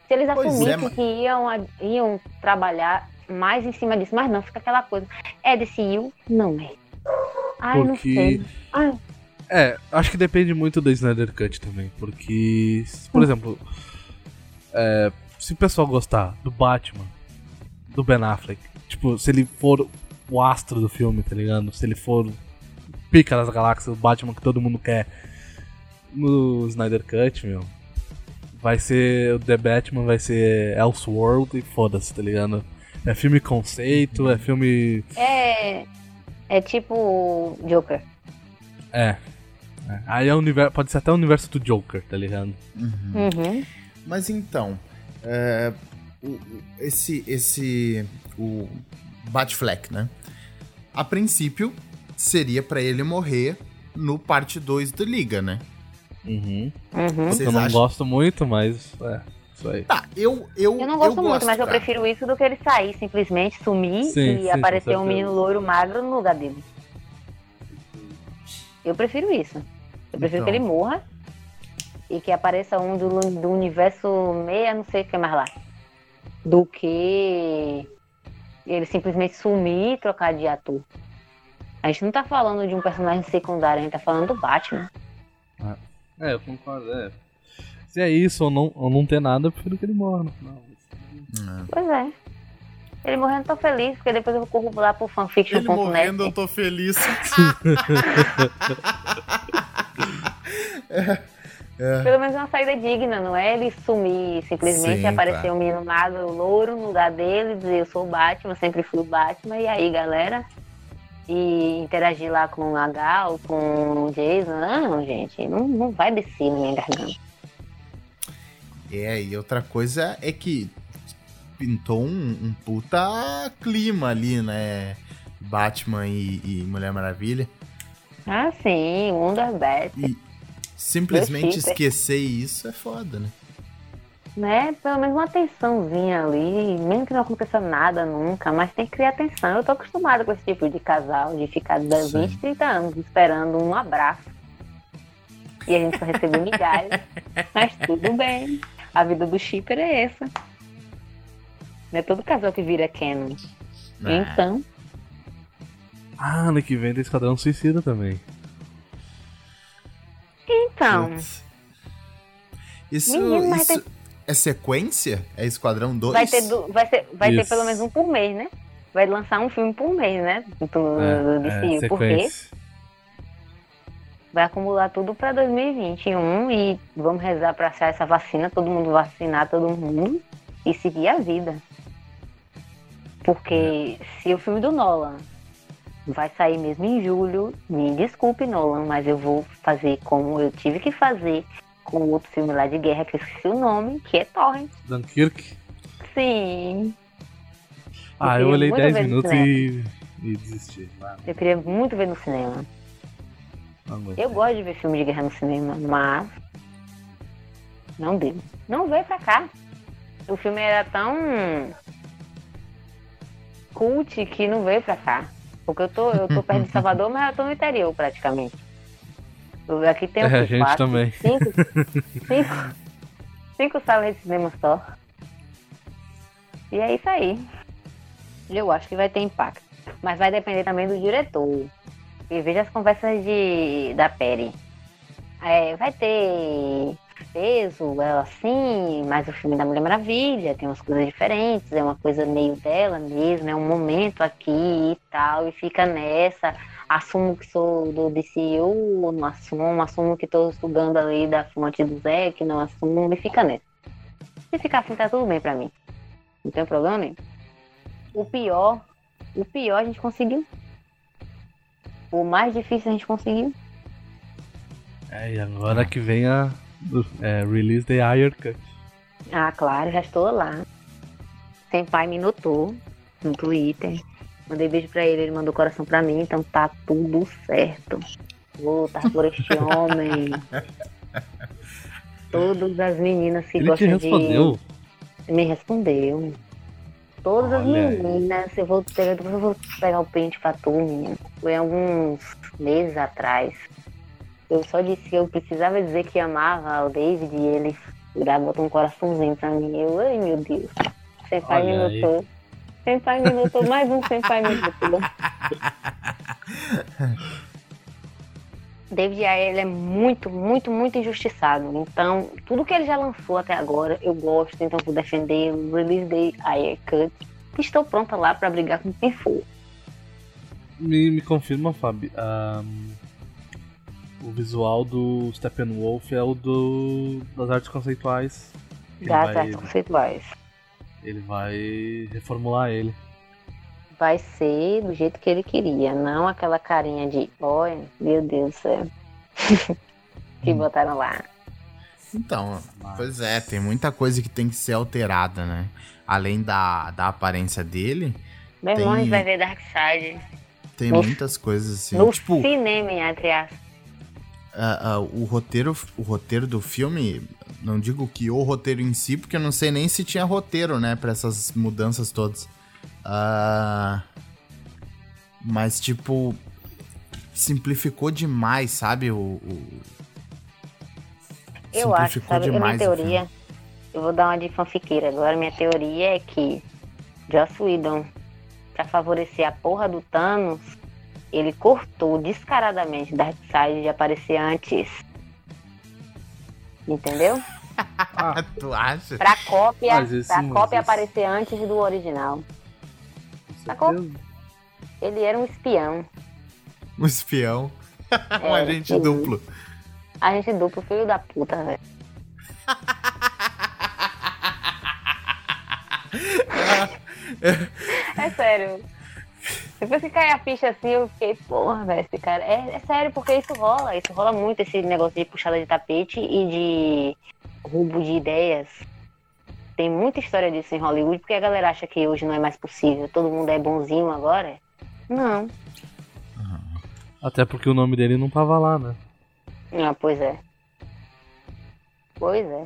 Se eles Pois é, assumissem mas- que iam, iam trabalhar mais em cima disso, mas não, fica aquela coisa. É DCU? Não é. Ai, não Porque- sei. Ai, É, acho que depende muito do Snyder Cut também. Porque, se- Hum. por exemplo, é, se o pessoal gostar do Batman, do Ben Affleck, tipo, se ele for o astro do filme, tá ligado? Se ele for pica das galáxias, o Batman que todo mundo quer no Snyder Cut, meu, vai ser o The Batman, vai ser Elseworld e foda-se, tá ligado? É filme conceito, é filme. é. É tipo Joker. É. é. Aí é o universo, pode ser até o universo do Joker, tá ligado? Uhum. Mas então, é, esse, esse, o Batfleck, né? A princípio, seria pra ele morrer no parte 2 do Liga, né? Uhum. Uhum. Vocês eu não acham? gosto muito, mas é, isso aí. Tá, eu, eu, Eu não gosto muito, mas eu cara. prefiro isso do que ele sair, simplesmente sumir Sim, e sim, aparecer um menino loiro magro no lugar dele. Eu prefiro isso. Eu prefiro Então. que ele morra e que apareça um do, do universo meia, não sei o que mais lá. Do que ele simplesmente sumir e trocar de ator. A gente não tá falando de um personagem secundário, a gente tá falando do Batman. É, eu concordo, é. Se é isso ou não, ou não ter nada, eu prefiro que ele morra no final. É. Pois é. Ele morrendo, eu tô feliz, porque depois eu vou correr lá pro Ele fanfiction.net. morrendo, eu tô feliz. [laughs] Pelo menos uma saída digna, não é ele sumir simplesmente Sim, aparecer um menino magro, louro no lugar dele, dizer eu sou o Batman, sempre fui o Batman, e aí galera? E interagir lá com o Gal, com o Jason. Não, gente, não, não vai descer na minha garganta. É, e outra coisa é que pintou um, um puta clima ali, né? Batman e, e Mulher Maravilha. Ah, sim, Wonder Bat, E simplesmente esquecer isso é foda, né? Né? Pelo menos uma tensãozinha ali, mesmo que não aconteça nada nunca, mas tem que criar tensão. Eu tô acostumada com esse tipo de casal, de ficar de Sim. 20, 30 anos esperando um abraço. E a gente só recebe migalhas. [laughs] mas tudo bem. A vida do shipper é essa. Não é todo casal que vira canon. É. Então, Ah, ano que vem tem Esquadrão Suicida também. então. Isso, Menino, mas isso é sequência? É Esquadrão 2? Vai ter, du- vai ser, vai ter pelo menos um por mês, né? Vai lançar um filme por mês, né? Do, do É, DCU. é, porque vai acumular tudo para 2021 e vamos rezar para achar essa vacina, todo mundo vacinar todo mundo e seguir a vida. Porque se o filme do Nolan vai sair mesmo em julho, me desculpe Nolan, mas eu vou fazer como eu tive que fazer com o outro filme lá de guerra que eu esqueci o nome, que é Torrent. Dunkirk. Sim, Ah, eu queria olhei muito 10 ver no minutos e, e desisti. Ah, eu queria muito ver no cinema. Eu gosto de ver filme de guerra no cinema, mas não deu. Não veio pra cá. O filme era tão cult que não veio pra cá. Porque eu tô, eu tô perto de [laughs] Salvador, mas eu tô no interior praticamente. Aqui tem É, a gente Quatro, também. Cinco, cinco, cinco salas de cinema só. E é isso aí. Eu acho que vai ter impacto. Mas vai depender também do diretor. E veja as conversas de, da Perry. É, vai ter peso, ela assim, mas o filme da Mulher Maravilha tem umas coisas diferentes, é uma coisa meio dela mesmo, é um momento aqui e tal, e fica nessa. Assumo que sou do DCU, não assumo, assumo que tô estudando ali da fonte do Zé, que não assumo, e fica nessa. Se ficar assim, tá tudo bem pra mim. Não tem problema nenhum. O pior, o pior a gente conseguiu. O mais difícil a gente conseguiu. É, e agora que vem a é, Release the Iron Cut. Ah, claro, já estou lá. Senpai me notou no Twitter. Mandei beijo pra ele, ele mandou coração pra mim, então tá tudo certo. Vou lutar por este homem. [laughs] Todas as meninas que Ele te gostam respondeu. de. Me respondeu. Todas as Olha aí. meninas, eu vou, pegar, eu vou pegar o print pra tu, menina. Foi alguns meses atrás. Eu só disse que eu precisava dizer que amava o David e ele já botou um coraçãozinho pra mim. Eu, ai meu Deus. Senpai me Olha aí. Senpai me notou, mais um senpai me notou. David Ayer, ele é muito, muito, muito injustiçado. Então, tudo que ele já lançou até agora, eu gosto, então vou defender o Release Day Ayer Cut. Estou pronta lá pra brigar com quem for. Me, me confirma, Fabi. ahm, o visual do Steppenwolf é o do, das artes conceituais. Das vai, artes conceituais. Ele vai reformular ele. Vai ser do jeito que ele queria, não aquela carinha de, olha, meu Deus do céu. [laughs] que Hum. botaram lá. Então, Mas- pois é, tem muita coisa que tem que ser alterada, né? Além da, da aparência dele, Meu Tem- irmão, vai ver Darkseid tem No- muitas coisas assim. no tipo, cinema, entre aspas. Ah, ah, o, roteiro, o roteiro do filme, não digo que o roteiro em si, porque eu não sei nem se tinha roteiro, né, pra essas mudanças todas. Ah, mas, tipo, simplificou demais, sabe? O, o- Eu acho, simplificou sabe? Minha demais o teoria, eu vou dar uma de fanfiqueira agora. Minha teoria é que Joss Whedon, pra favorecer a porra do Thanos, ele cortou descaradamente Darkseid de aparecer antes. Entendeu? [laughs] Ah, tu acha? Pra cópia, isso- pra cópia isso- aparecer antes do original. Sacou? Ele era um espião. Um espião. [laughs] um É, agente sim. duplo. Agente duplo, filho da puta, velho. [laughs] É sério. Depois que cai a ficha assim, eu fiquei, porra, velho, esse cara. É, é sério, porque isso rola. Isso rola muito, esse negócio de puxada de tapete e de roubo de ideias. Tem muita história disso em Hollywood, porque a galera acha que hoje não é mais possível. Todo mundo é bonzinho agora. Não. Até porque o nome dele não tava lá, né? Ah, pois é. Pois é.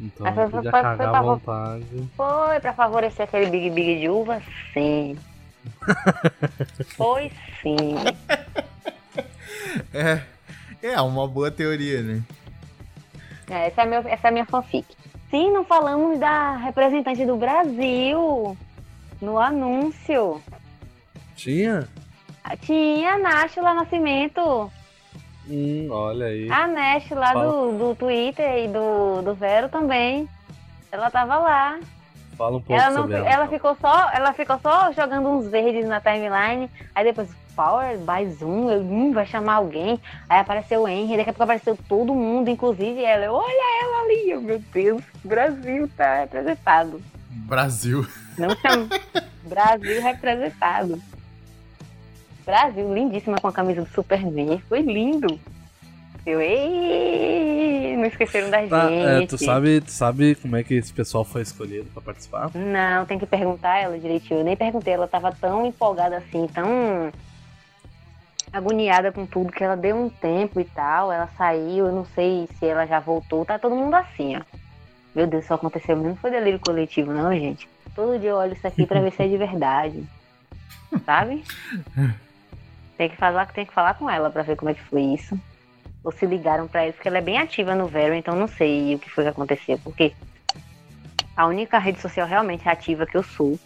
Então Mas foi- foi- foi pra-. Foi pra favorecer aquele Big Big de uva? Sim. [laughs] Foi sim. [laughs] É. É uma boa teoria, né? É, essa, é meu, essa é a minha fanfic. Sim, não falamos da representante do Brasil no anúncio. Tinha? Tinha a Náshila Nascimento, Hum, olha aí. a Nash lá do, do Twitter e do, do Vero também. Ela tava lá. Fala um pouco Ela, não, sobre ela, ela. então. ficou só, ela ficou só jogando uns verdes na timeline. Aí depois, Power by Zoom, eu, hum, vai chamar alguém. Aí apareceu o Henry, daqui a pouco apareceu todo mundo, inclusive ela. Eu, Olha ela ali, eu, meu Deus, Brasil tá representado. Brasil. Não chama. [laughs] Brasil representado. Brasil, lindíssima com a camisa do Superman. Foi lindo. Eu, ei, não esqueceram da Tá, é, gente. tu, sabe, tu sabe como é que esse pessoal foi escolhido pra participar? Não, tem que perguntar ela direitinho. Eu nem perguntei, ela tava tão empolgada assim, tão agoniada com tudo, que ela deu um tempo e tal. Ela saiu, eu não sei se ela já voltou. Tá todo mundo assim, ó. Meu Deus, isso aconteceu mesmo. Não foi delírio coletivo, não, gente. Todo dia eu olho isso aqui pra ver se é de verdade. Sabe? [laughs] Tem que falar, tem que falar com ela pra ver como é que foi isso. Ou se ligaram pra ela, porque ela é bem ativa no Vero, então não sei o que foi que aconteceu. Porque a única rede social realmente ativa que eu sou,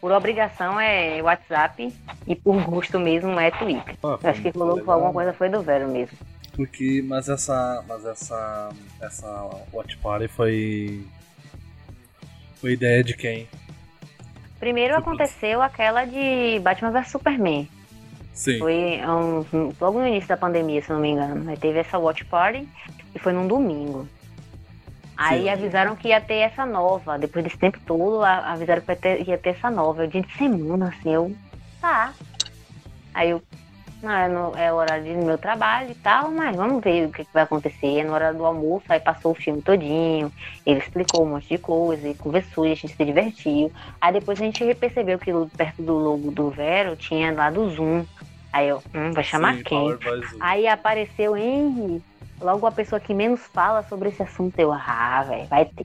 por obrigação, é WhatsApp e por gosto mesmo é Twitter. Ah, acho que rolou alguma coisa foi do Vero mesmo. Porque, mas essa, mas essa, essa Watch Party foi, foi ideia de quem? Primeiro aconteceu aquela de Batman vs Superman. Sim. Foi um- logo no início da pandemia, se não me engano. Aí teve essa watch party e foi num domingo. Aí Sim. avisaram que ia ter essa nova. Depois desse tempo todo, avisaram que ia ter, ia ter essa nova. Eu, dia de semana, assim, eu. Tá. Aí eu. Não, é, no, é o horário do meu trabalho e tal, mas vamos ver o que, que vai acontecer. É no horário do almoço, aí passou o filme todinho, ele explicou um monte de coisa, e conversou e a gente se divertiu. Aí depois a gente percebeu que perto do logo do Vero tinha lá do Zoom. Aí eu, hum, vai chamar Sim, quem? Aí apareceu Henry, logo a pessoa que menos fala sobre esse assunto. Eu, ah, velho, vai ter.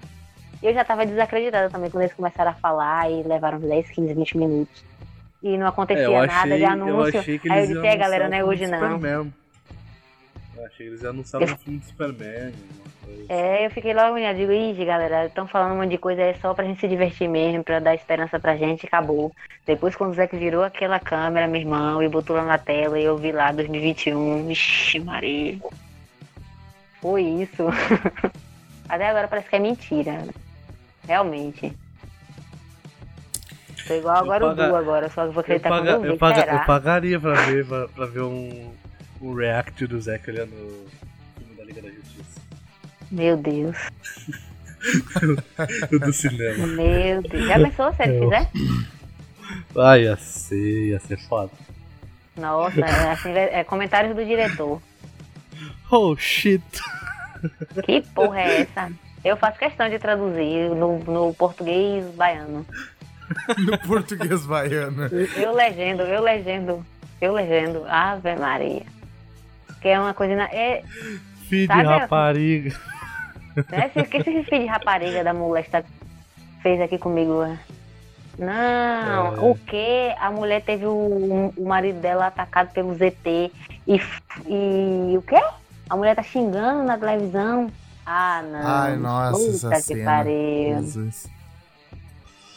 Eu já tava desacreditada também quando eles começaram a falar e levaram 10, 15, 20 minutos. E não acontecia É, eu achei, nada de eu anúncio. achei que Aí eu disse, é, galera, não é o hoje não. Superman. Eu achei que eles iam anunciar um filme do Superman. É, eu fiquei logo eu digo, ih, galera, estão falando um monte de coisa, é só pra gente se divertir mesmo, pra dar esperança pra gente, acabou. Depois quando o que virou aquela câmera, meu irmão, e botou lá na tela, e eu vi lá 2021, ixi, Maria. Foi isso. [laughs] Até agora parece que é mentira. Realmente. Tô igual agora paga- o Du agora, só que Eu, acreditar paga- quando eu paga- eu pagaria pra ver, pra, pra ver um, um react do Zeca olhando Meu Deus. [laughs] Do cinema. Meu Deus. Já pensou se ele Eu- fizer? Ah, ia ser, ia ser foda. Nossa, é, assim, é comentários do diretor. Oh shit! Que porra é essa? Eu faço questão de traduzir no, no português baiano. [laughs] No português baiano. Eu legendo, eu legendo, eu legendo. Ave Maria. Que é uma coisa. na- É, Filho de rapariga. Né? Se, que esse filho de rapariga da molesta fez aqui comigo. é? Não, É. o que? A mulher teve o, o marido dela atacado pelo ZT e, e o quê? A mulher tá xingando na televisão. Ah, não. Ai, nossa, Puta essa que pariu. Jesus.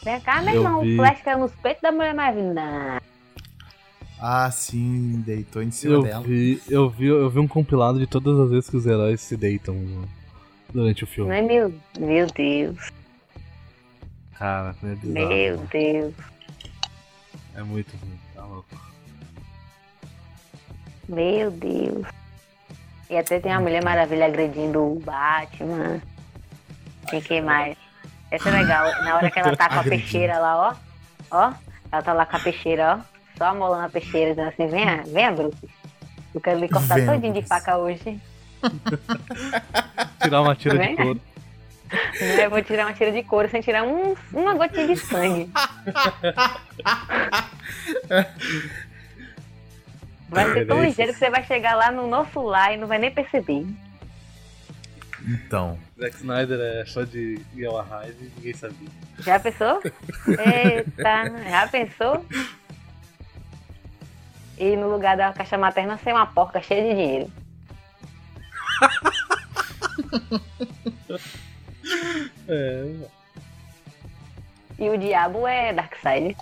Vem cá, meu Eu irmão, vi. o flash caiu nos peitos da mulher mais. Não. Ah, sim, deitou em cima Eu dela. vi, eu, vi, eu vi um compilado de todas as vezes que os heróis se deitam durante o filme. Não é meu, meu Deus. Cara, é bizarro. Meu Deus. É muito ruim, tá louco. Meu Deus. E até tem a Mulher Maravilha agredindo o Batman. Tem que mais? Essa é legal. Na hora que ela tá com a peixeira lá, ó. Ó. Ela tá lá com a peixeira, ó. Só amolando a peixeira, dizendo assim, venha, venha, Bruce. Eu quero lhe cortar Venha, todinho de Bruce. faca hoje. [laughs] Tirar uma tira de Né? couro. Eu vou tirar uma tira de couro sem tirar um, uma gotinha de sangue. Vai ser tão ligeiro que você vai chegar lá no nosso lar e não vai nem perceber. Então, Zack Snyder é fã de Yellow Ride e ninguém sabia. Já pensou? Eita, já pensou? E no lugar da caixa materna ser uma porca cheia de dinheiro. [laughs] [laughs] É, E o diabo é Darkseid.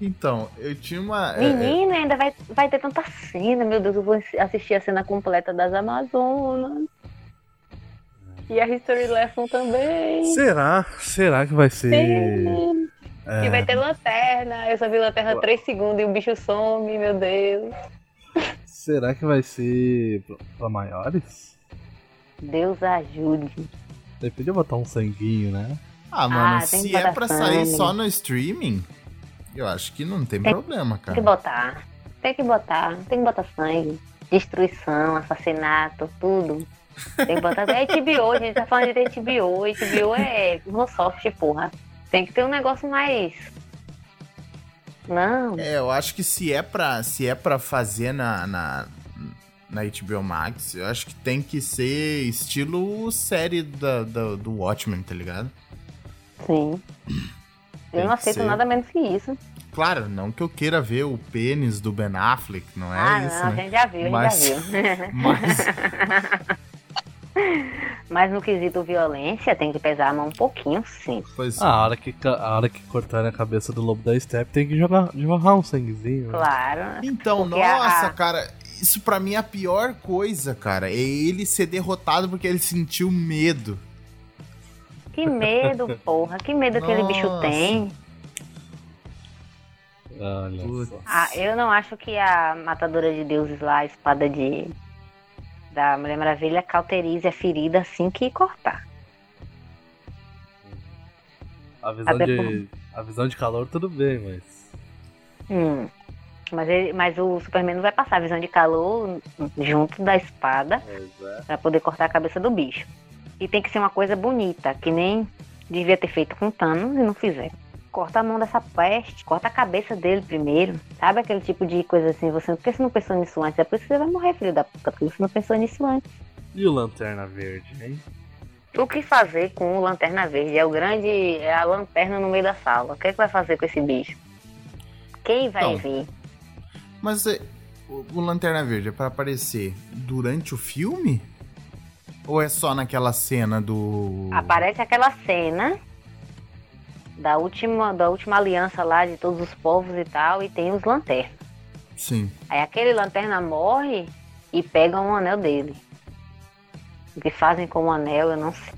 então, eu tinha uma. é, é, Menina, ainda vai, vai ter tanta cena. Meu Deus, eu vou assistir a cena completa das Amazonas. E a History Lesson também. Será? Será que vai ser. Sim. é, E vai ter lanterna. Eu só vi lanterna 3 segundos e o bicho some, meu Deus. Será que vai ser pra maiores? Deus ajude. Daí podia botar um sanguinho, né? Ah, mano, Ah, se é pra sair sangue. só no streaming, eu acho que não tem Tem- problema, Tem que cara. botar. Tem que botar. Tem que botar sangue. Destruição, assassinato, tudo. Tem que botar. É HBO, a gente tá falando de HBO. HBO é Microsoft, porra. Tem que ter um negócio mais. Não. É, eu acho que se é pra, se é pra fazer na, na, na HBO Max, eu acho que tem que ser estilo série da, da- do Watchmen, tá ligado? Sim. Tem Eu não aceito ser. nada menos que isso. Claro, não que eu queira ver o pênis do Ben Affleck, não é ah, isso, não, a né? gente já viu, a gente Mas- já viu. [laughs] [laughs] Mas, Mas no quesito violência tem que pesar a mão um pouquinho, sim. pois Ah, a hora que, a hora que cortarem a cabeça do lobo da Step tem que jogar, jorrar um sanguezinho. Claro. Então, Porque a- nossa, a- cara, isso pra mim é a pior coisa, cara. É ele ser derrotado porque ele sentiu medo. Que medo, [laughs] porra. Que medo aquele bicho tem. Olha. Ah, eu não acho que a matadora de deuses lá, a espada de da Mulher Maravilha, cauterize a ferida assim que cortar. A visão, Até de, a visão de calor tudo bem, mas. Hum. Mas, ele- mas o Superman não vai passar a visão de calor junto da espada é. pra poder cortar a cabeça do bicho. E tem que ser uma coisa bonita, que nem devia ter feito com Thanos e não fizeram. Corta a mão dessa peste, corta a cabeça dele primeiro. Sabe aquele tipo de coisa assim? Você, por que você não pensou nisso antes? É por isso que você vai morrer, filho da puta, porque você não pensou nisso antes. E o Lanterna Verde, hein? O que fazer com o Lanterna Verde? É o grande. É a lanterna no meio da sala. O que, é que vai fazer com esse bicho? Quem vai Então. vir? Mas é, o, Lanterna Verde é pra aparecer durante o filme? Ou é só naquela cena do. Aparece aquela cena da última, da última aliança lá de todos os povos e tal, e tem os lanternas. Sim. Aí aquele lanterna morre e pegam o anel dele. O que fazem com o anel, eu não sei.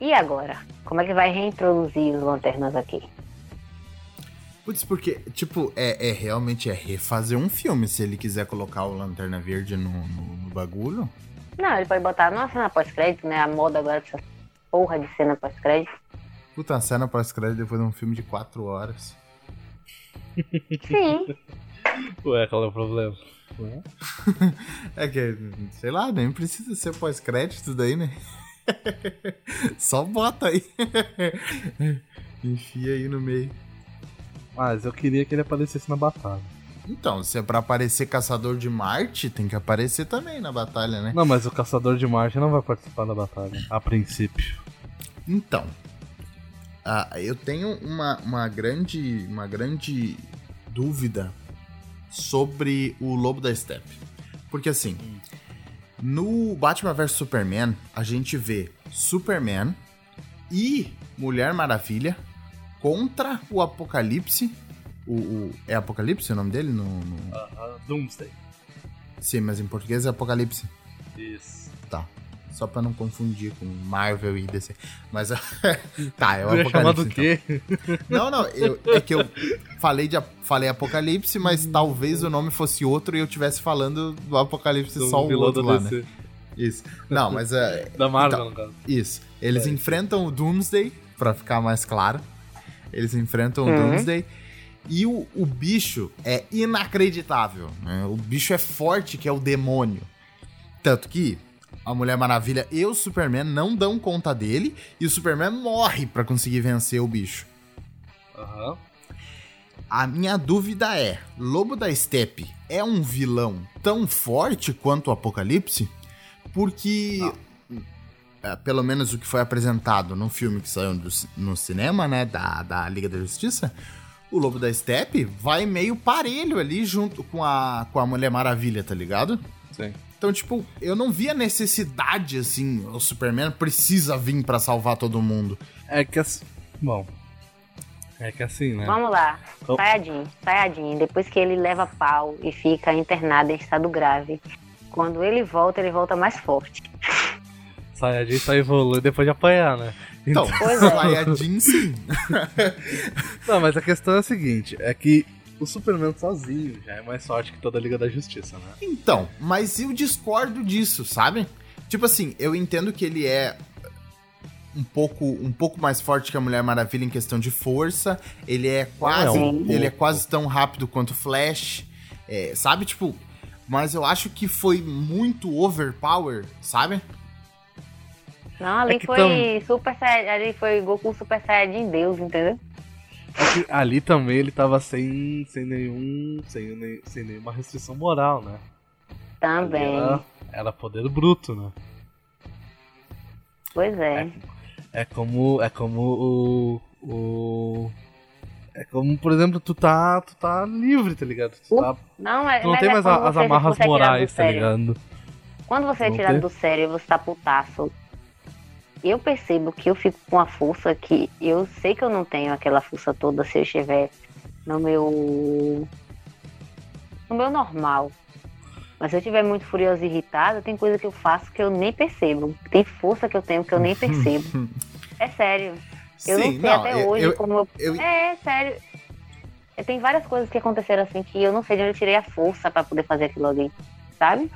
E agora? Como é que vai reintroduzir os lanternas aqui? Putz, porque, tipo, é, é realmente é refazer um filme se ele quiser colocar o Lanterna Verde no, no- no bagulho. Não, ele pode botar numa cena pós-crédito, né? A moda agora dessa porra de cena pós-crédito. Puta, a cena pós-crédito depois de um filme de quatro horas. Sim. [laughs] Ué, qual é o problema? Ué? [laughs] É que, sei lá, nem precisa ser pós-crédito daí, né? [laughs] Só bota aí. Enfia aí no meio. Mas eu queria que ele aparecesse na batalha. Então, se é pra aparecer Caçador de Marte, tem que aparecer também na batalha, né? Não, mas o Caçador de Marte não vai participar da batalha, a princípio. Então, ah, eu tenho uma, uma, grande, uma grande dúvida sobre o Lobo da Steppe. Porque assim, no Batman vs Superman, a gente vê Superman e Mulher Maravilha contra o Apocalipse O, o- é Apocalipse o nome dele? No, no- Aham, Doomsday. Sim, mas em português é Apocalipse. Isso. Tá. Só pra não confundir com Marvel e DC. Mas. [laughs] tá, é o ia chamar do Apocalipse. então. quê? Não, não, eu- é que eu falei, de, falei Apocalipse, mas talvez o nome fosse outro e eu estivesse falando do Apocalipse Do só o outro lá, né? DC. Isso. Não, mas é. Da Marvel, Então, no caso. Isso. Eles É. enfrentam o Doomsday, pra ficar mais claro. Eles enfrentam o Uhum. Doomsday. E o, o bicho é inacreditável. né? O bicho é forte, que é o demônio. Tanto que a Mulher Maravilha e o Superman não dão conta dele. E o Superman morre pra conseguir vencer o bicho. Aham. A minha dúvida é: Lobo da Steppe é um vilão tão forte quanto o Apocalipse? Porque, é, pelo menos o que foi apresentado no filme que saiu no cinema, né, da, da Liga da Justiça, o Lobo da Steppe vai meio parelho ali junto com a, com a Mulher Maravilha, tá ligado? Sim. Então, tipo, eu não vi a necessidade, assim, o Superman precisa vir pra salvar todo mundo. É que assim. Bom. É que assim, né? Vamos lá. Oh. Sayajin, Sayajin, depois que ele leva pau e fica internado em estado grave, quando ele volta, ele volta mais forte. Saiyajin tá evoluindo depois de apanhar, né? Então, Pois [laughs] é. Saiyajin sim. [laughs] Não, mas a questão é a seguinte: é que o Superman sozinho já é mais forte que toda a Liga da Justiça, né? Então, mas eu discordo disso, sabe? Tipo assim, eu entendo que ele é um pouco, um pouco mais forte que a Mulher Maravilha em questão de força. Ele é quase, É, um ele é quase tão rápido quanto o Flash. É, sabe, tipo, mas eu acho que foi muito overpower, sabe? Não, ali É foi tam- Super Saiyajin, ali foi Goku Super Saiyajin Deus, entendeu? É ali também ele tava sem, sem nenhum. Sem, sem nenhuma restrição moral, né? Também. Era, era poder bruto, né? Pois é. É como. É como o. o é como, por exemplo, tu tá. Tu tá livre, tá ligado? Tu, tá, Não, é, tu não tem é mais a- as amarras é morais, tá ligado? Quando você é Não tirado tem? do sério e você tá putaço, eu percebo que eu fico com a força que eu sei que eu não tenho aquela força toda se eu estiver no meu. no meu normal. Mas se eu estiver muito furiosa e irritada, tem coisa que eu faço que eu nem percebo. Tem força que eu tenho que eu nem [laughs] percebo. é sério. Eu não sei até eu- hoje eu- como eu. eu- É, sério. É, Tem várias coisas que aconteceram assim que eu não sei de onde eu tirei a força pra poder fazer aquilo ali. Sabe?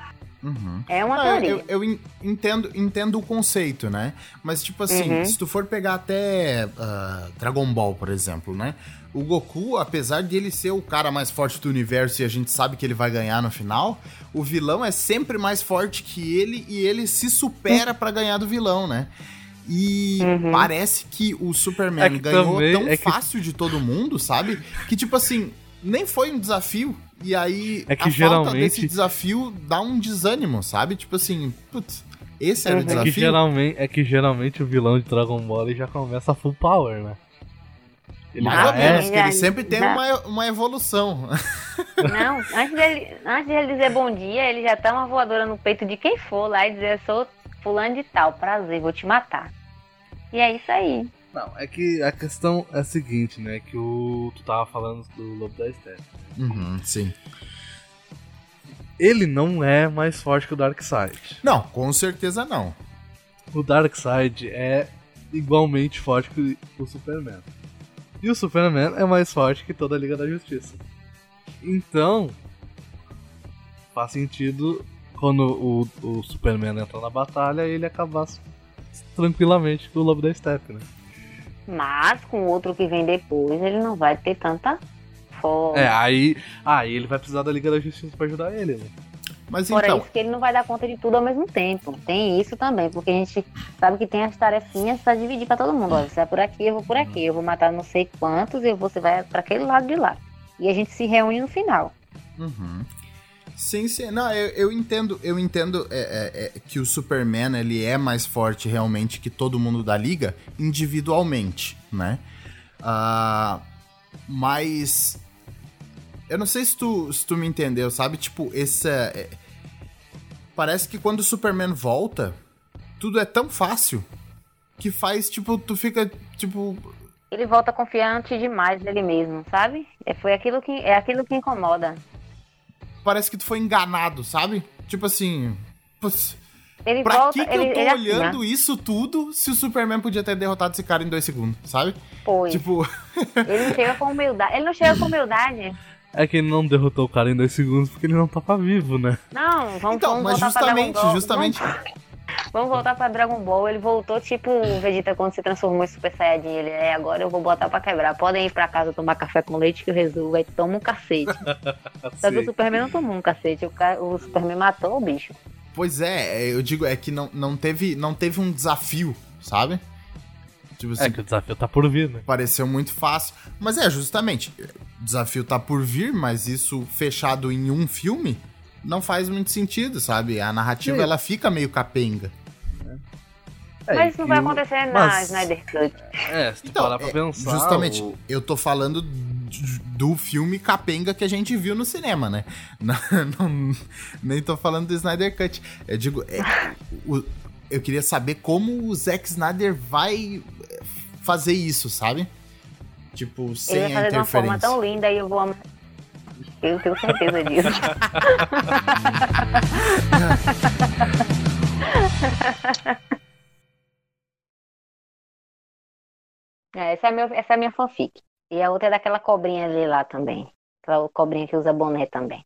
Uhum. É uma Ah, teoria. eu, eu en- entendo, entendo o conceito, né? Mas, tipo assim, Uhum. se tu for pegar até ah, Dragon Ball, por exemplo, né? O Goku, apesar de ele ser o cara mais forte do universo e a gente sabe que ele vai ganhar no final, o vilão é sempre mais forte que ele e ele se supera pra ganhar do vilão, né? E Uhum. parece que o Superman É que ganhou também- tão é que- fácil de todo mundo, sabe? Que, tipo assim, nem foi um desafio. E aí, É que a falta geralmente- desse desafio dá um desânimo, sabe? Tipo assim, putz, esse era o Uhum. É que, desafio. geralmente, é que geralmente o vilão de Dragon Ball já começa full power, né? Ele Mais ou menos, é. que ele sempre tem uma, uma evolução. [laughs] Não, antes dele, antes dele dizer bom dia, ele já tá uma voadora no peito de quem for lá e dizer, sou fulano de tal, prazer, vou te matar. E é isso aí. Não, é que a questão é a seguinte, né? Que o. Tu tava falando do Lobo da Steppe. Uhum, sim. Ele não é mais forte que o Darkseid. Não, com certeza não. O Darkseid é igualmente forte que o Superman. E o Superman é mais forte que toda a Liga da Justiça. Então, faz sentido quando o, o Superman entra na batalha ele acabar tranquilamente com o Lobo da Steppe, né? Mas com o outro que vem depois, ele não vai ter tanta força. É, aí, aí ele vai precisar da Liga da Justiça pra ajudar ele, né? Mas Fora então, isso que ele não vai dar conta de tudo ao mesmo tempo. Tem isso também, porque a gente sabe que tem as tarefinhas pra dividir pra todo mundo. Olha, você vai por aqui, eu vou por aqui. Eu vou matar não sei quantos e você vai pra aquele lado de lá. E a gente se reúne no final. Uhum. Sim, sim. Não, eu, eu entendo, eu entendo é, é, é, que o Superman ele é mais forte realmente que todo mundo da liga individualmente, né? Ah, mas eu não sei se tu, se tu me entendeu, sabe? Tipo, esse é, parece que quando o Superman volta, tudo é tão fácil que faz tipo tu fica tipo ele volta confiante demais dele mesmo, sabe? É, foi aquilo que, é aquilo que incomoda. Parece que tu foi enganado, sabe? Tipo assim. Putz, Ele pra volta, que, que ele, eu tô ele assim, olhando né? isso tudo se o Superman podia ter derrotado esse cara em dois segundos, sabe? Pois. Tipo, [laughs] Ele não chega com humildade. Ele não chega com humildade. É que ele não derrotou o cara em dois segundos porque ele não tava vivo, né? Não, vamos, então, vamos mas voltar pra Dragon justamente, Ball. justamente. Vamos, vamos voltar pra Dragon Ball. Ele voltou tipo o Vegeta quando se transformou em Super Saiyajin. Ele é, agora eu vou botar pra quebrar. Podem ir pra casa tomar café com leite que eu resolvo. Aí toma um cacete. [laughs] Só que o. Superman não tomou um cacete. O, ca- o Superman matou o bicho. Pois é, eu digo, é que não, não, teve, não teve um desafio, sabe? Tipo assim, É que o desafio tá por vir, né? pareceu muito fácil. Mas é, justamente, o desafio tá por vir, mas isso fechado em um filme não faz muito sentido, sabe? A narrativa, Sim. ela fica meio capenga. Mas isso não vai É, e o- acontecer na mas- Snyder Cut. É, se tu Então, parar pra é, pensar. justamente, o- eu tô falando do filme capenga que a gente viu no cinema, né? [laughs] Não, não- nem tô falando do Snyder Cut. Eu digo, é, o- eu queria saber como o Zack Snyder vai é, fazer isso, sabe? Tipo, sem Ele vai a fazer de uma forma interferência. tão linda e eu vou amar. Eu tenho certeza disso. [laughs] É, essa, é meu, essa é a minha fanfic. E a outra é daquela cobrinha ali lá também. Aquela cobrinha que usa boné também.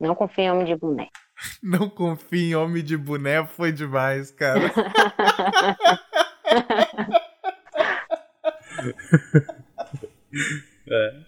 Não confio em homem de boné. [laughs] Não confia em homem de boné, foi demais, cara. [laughs] 呵呵呵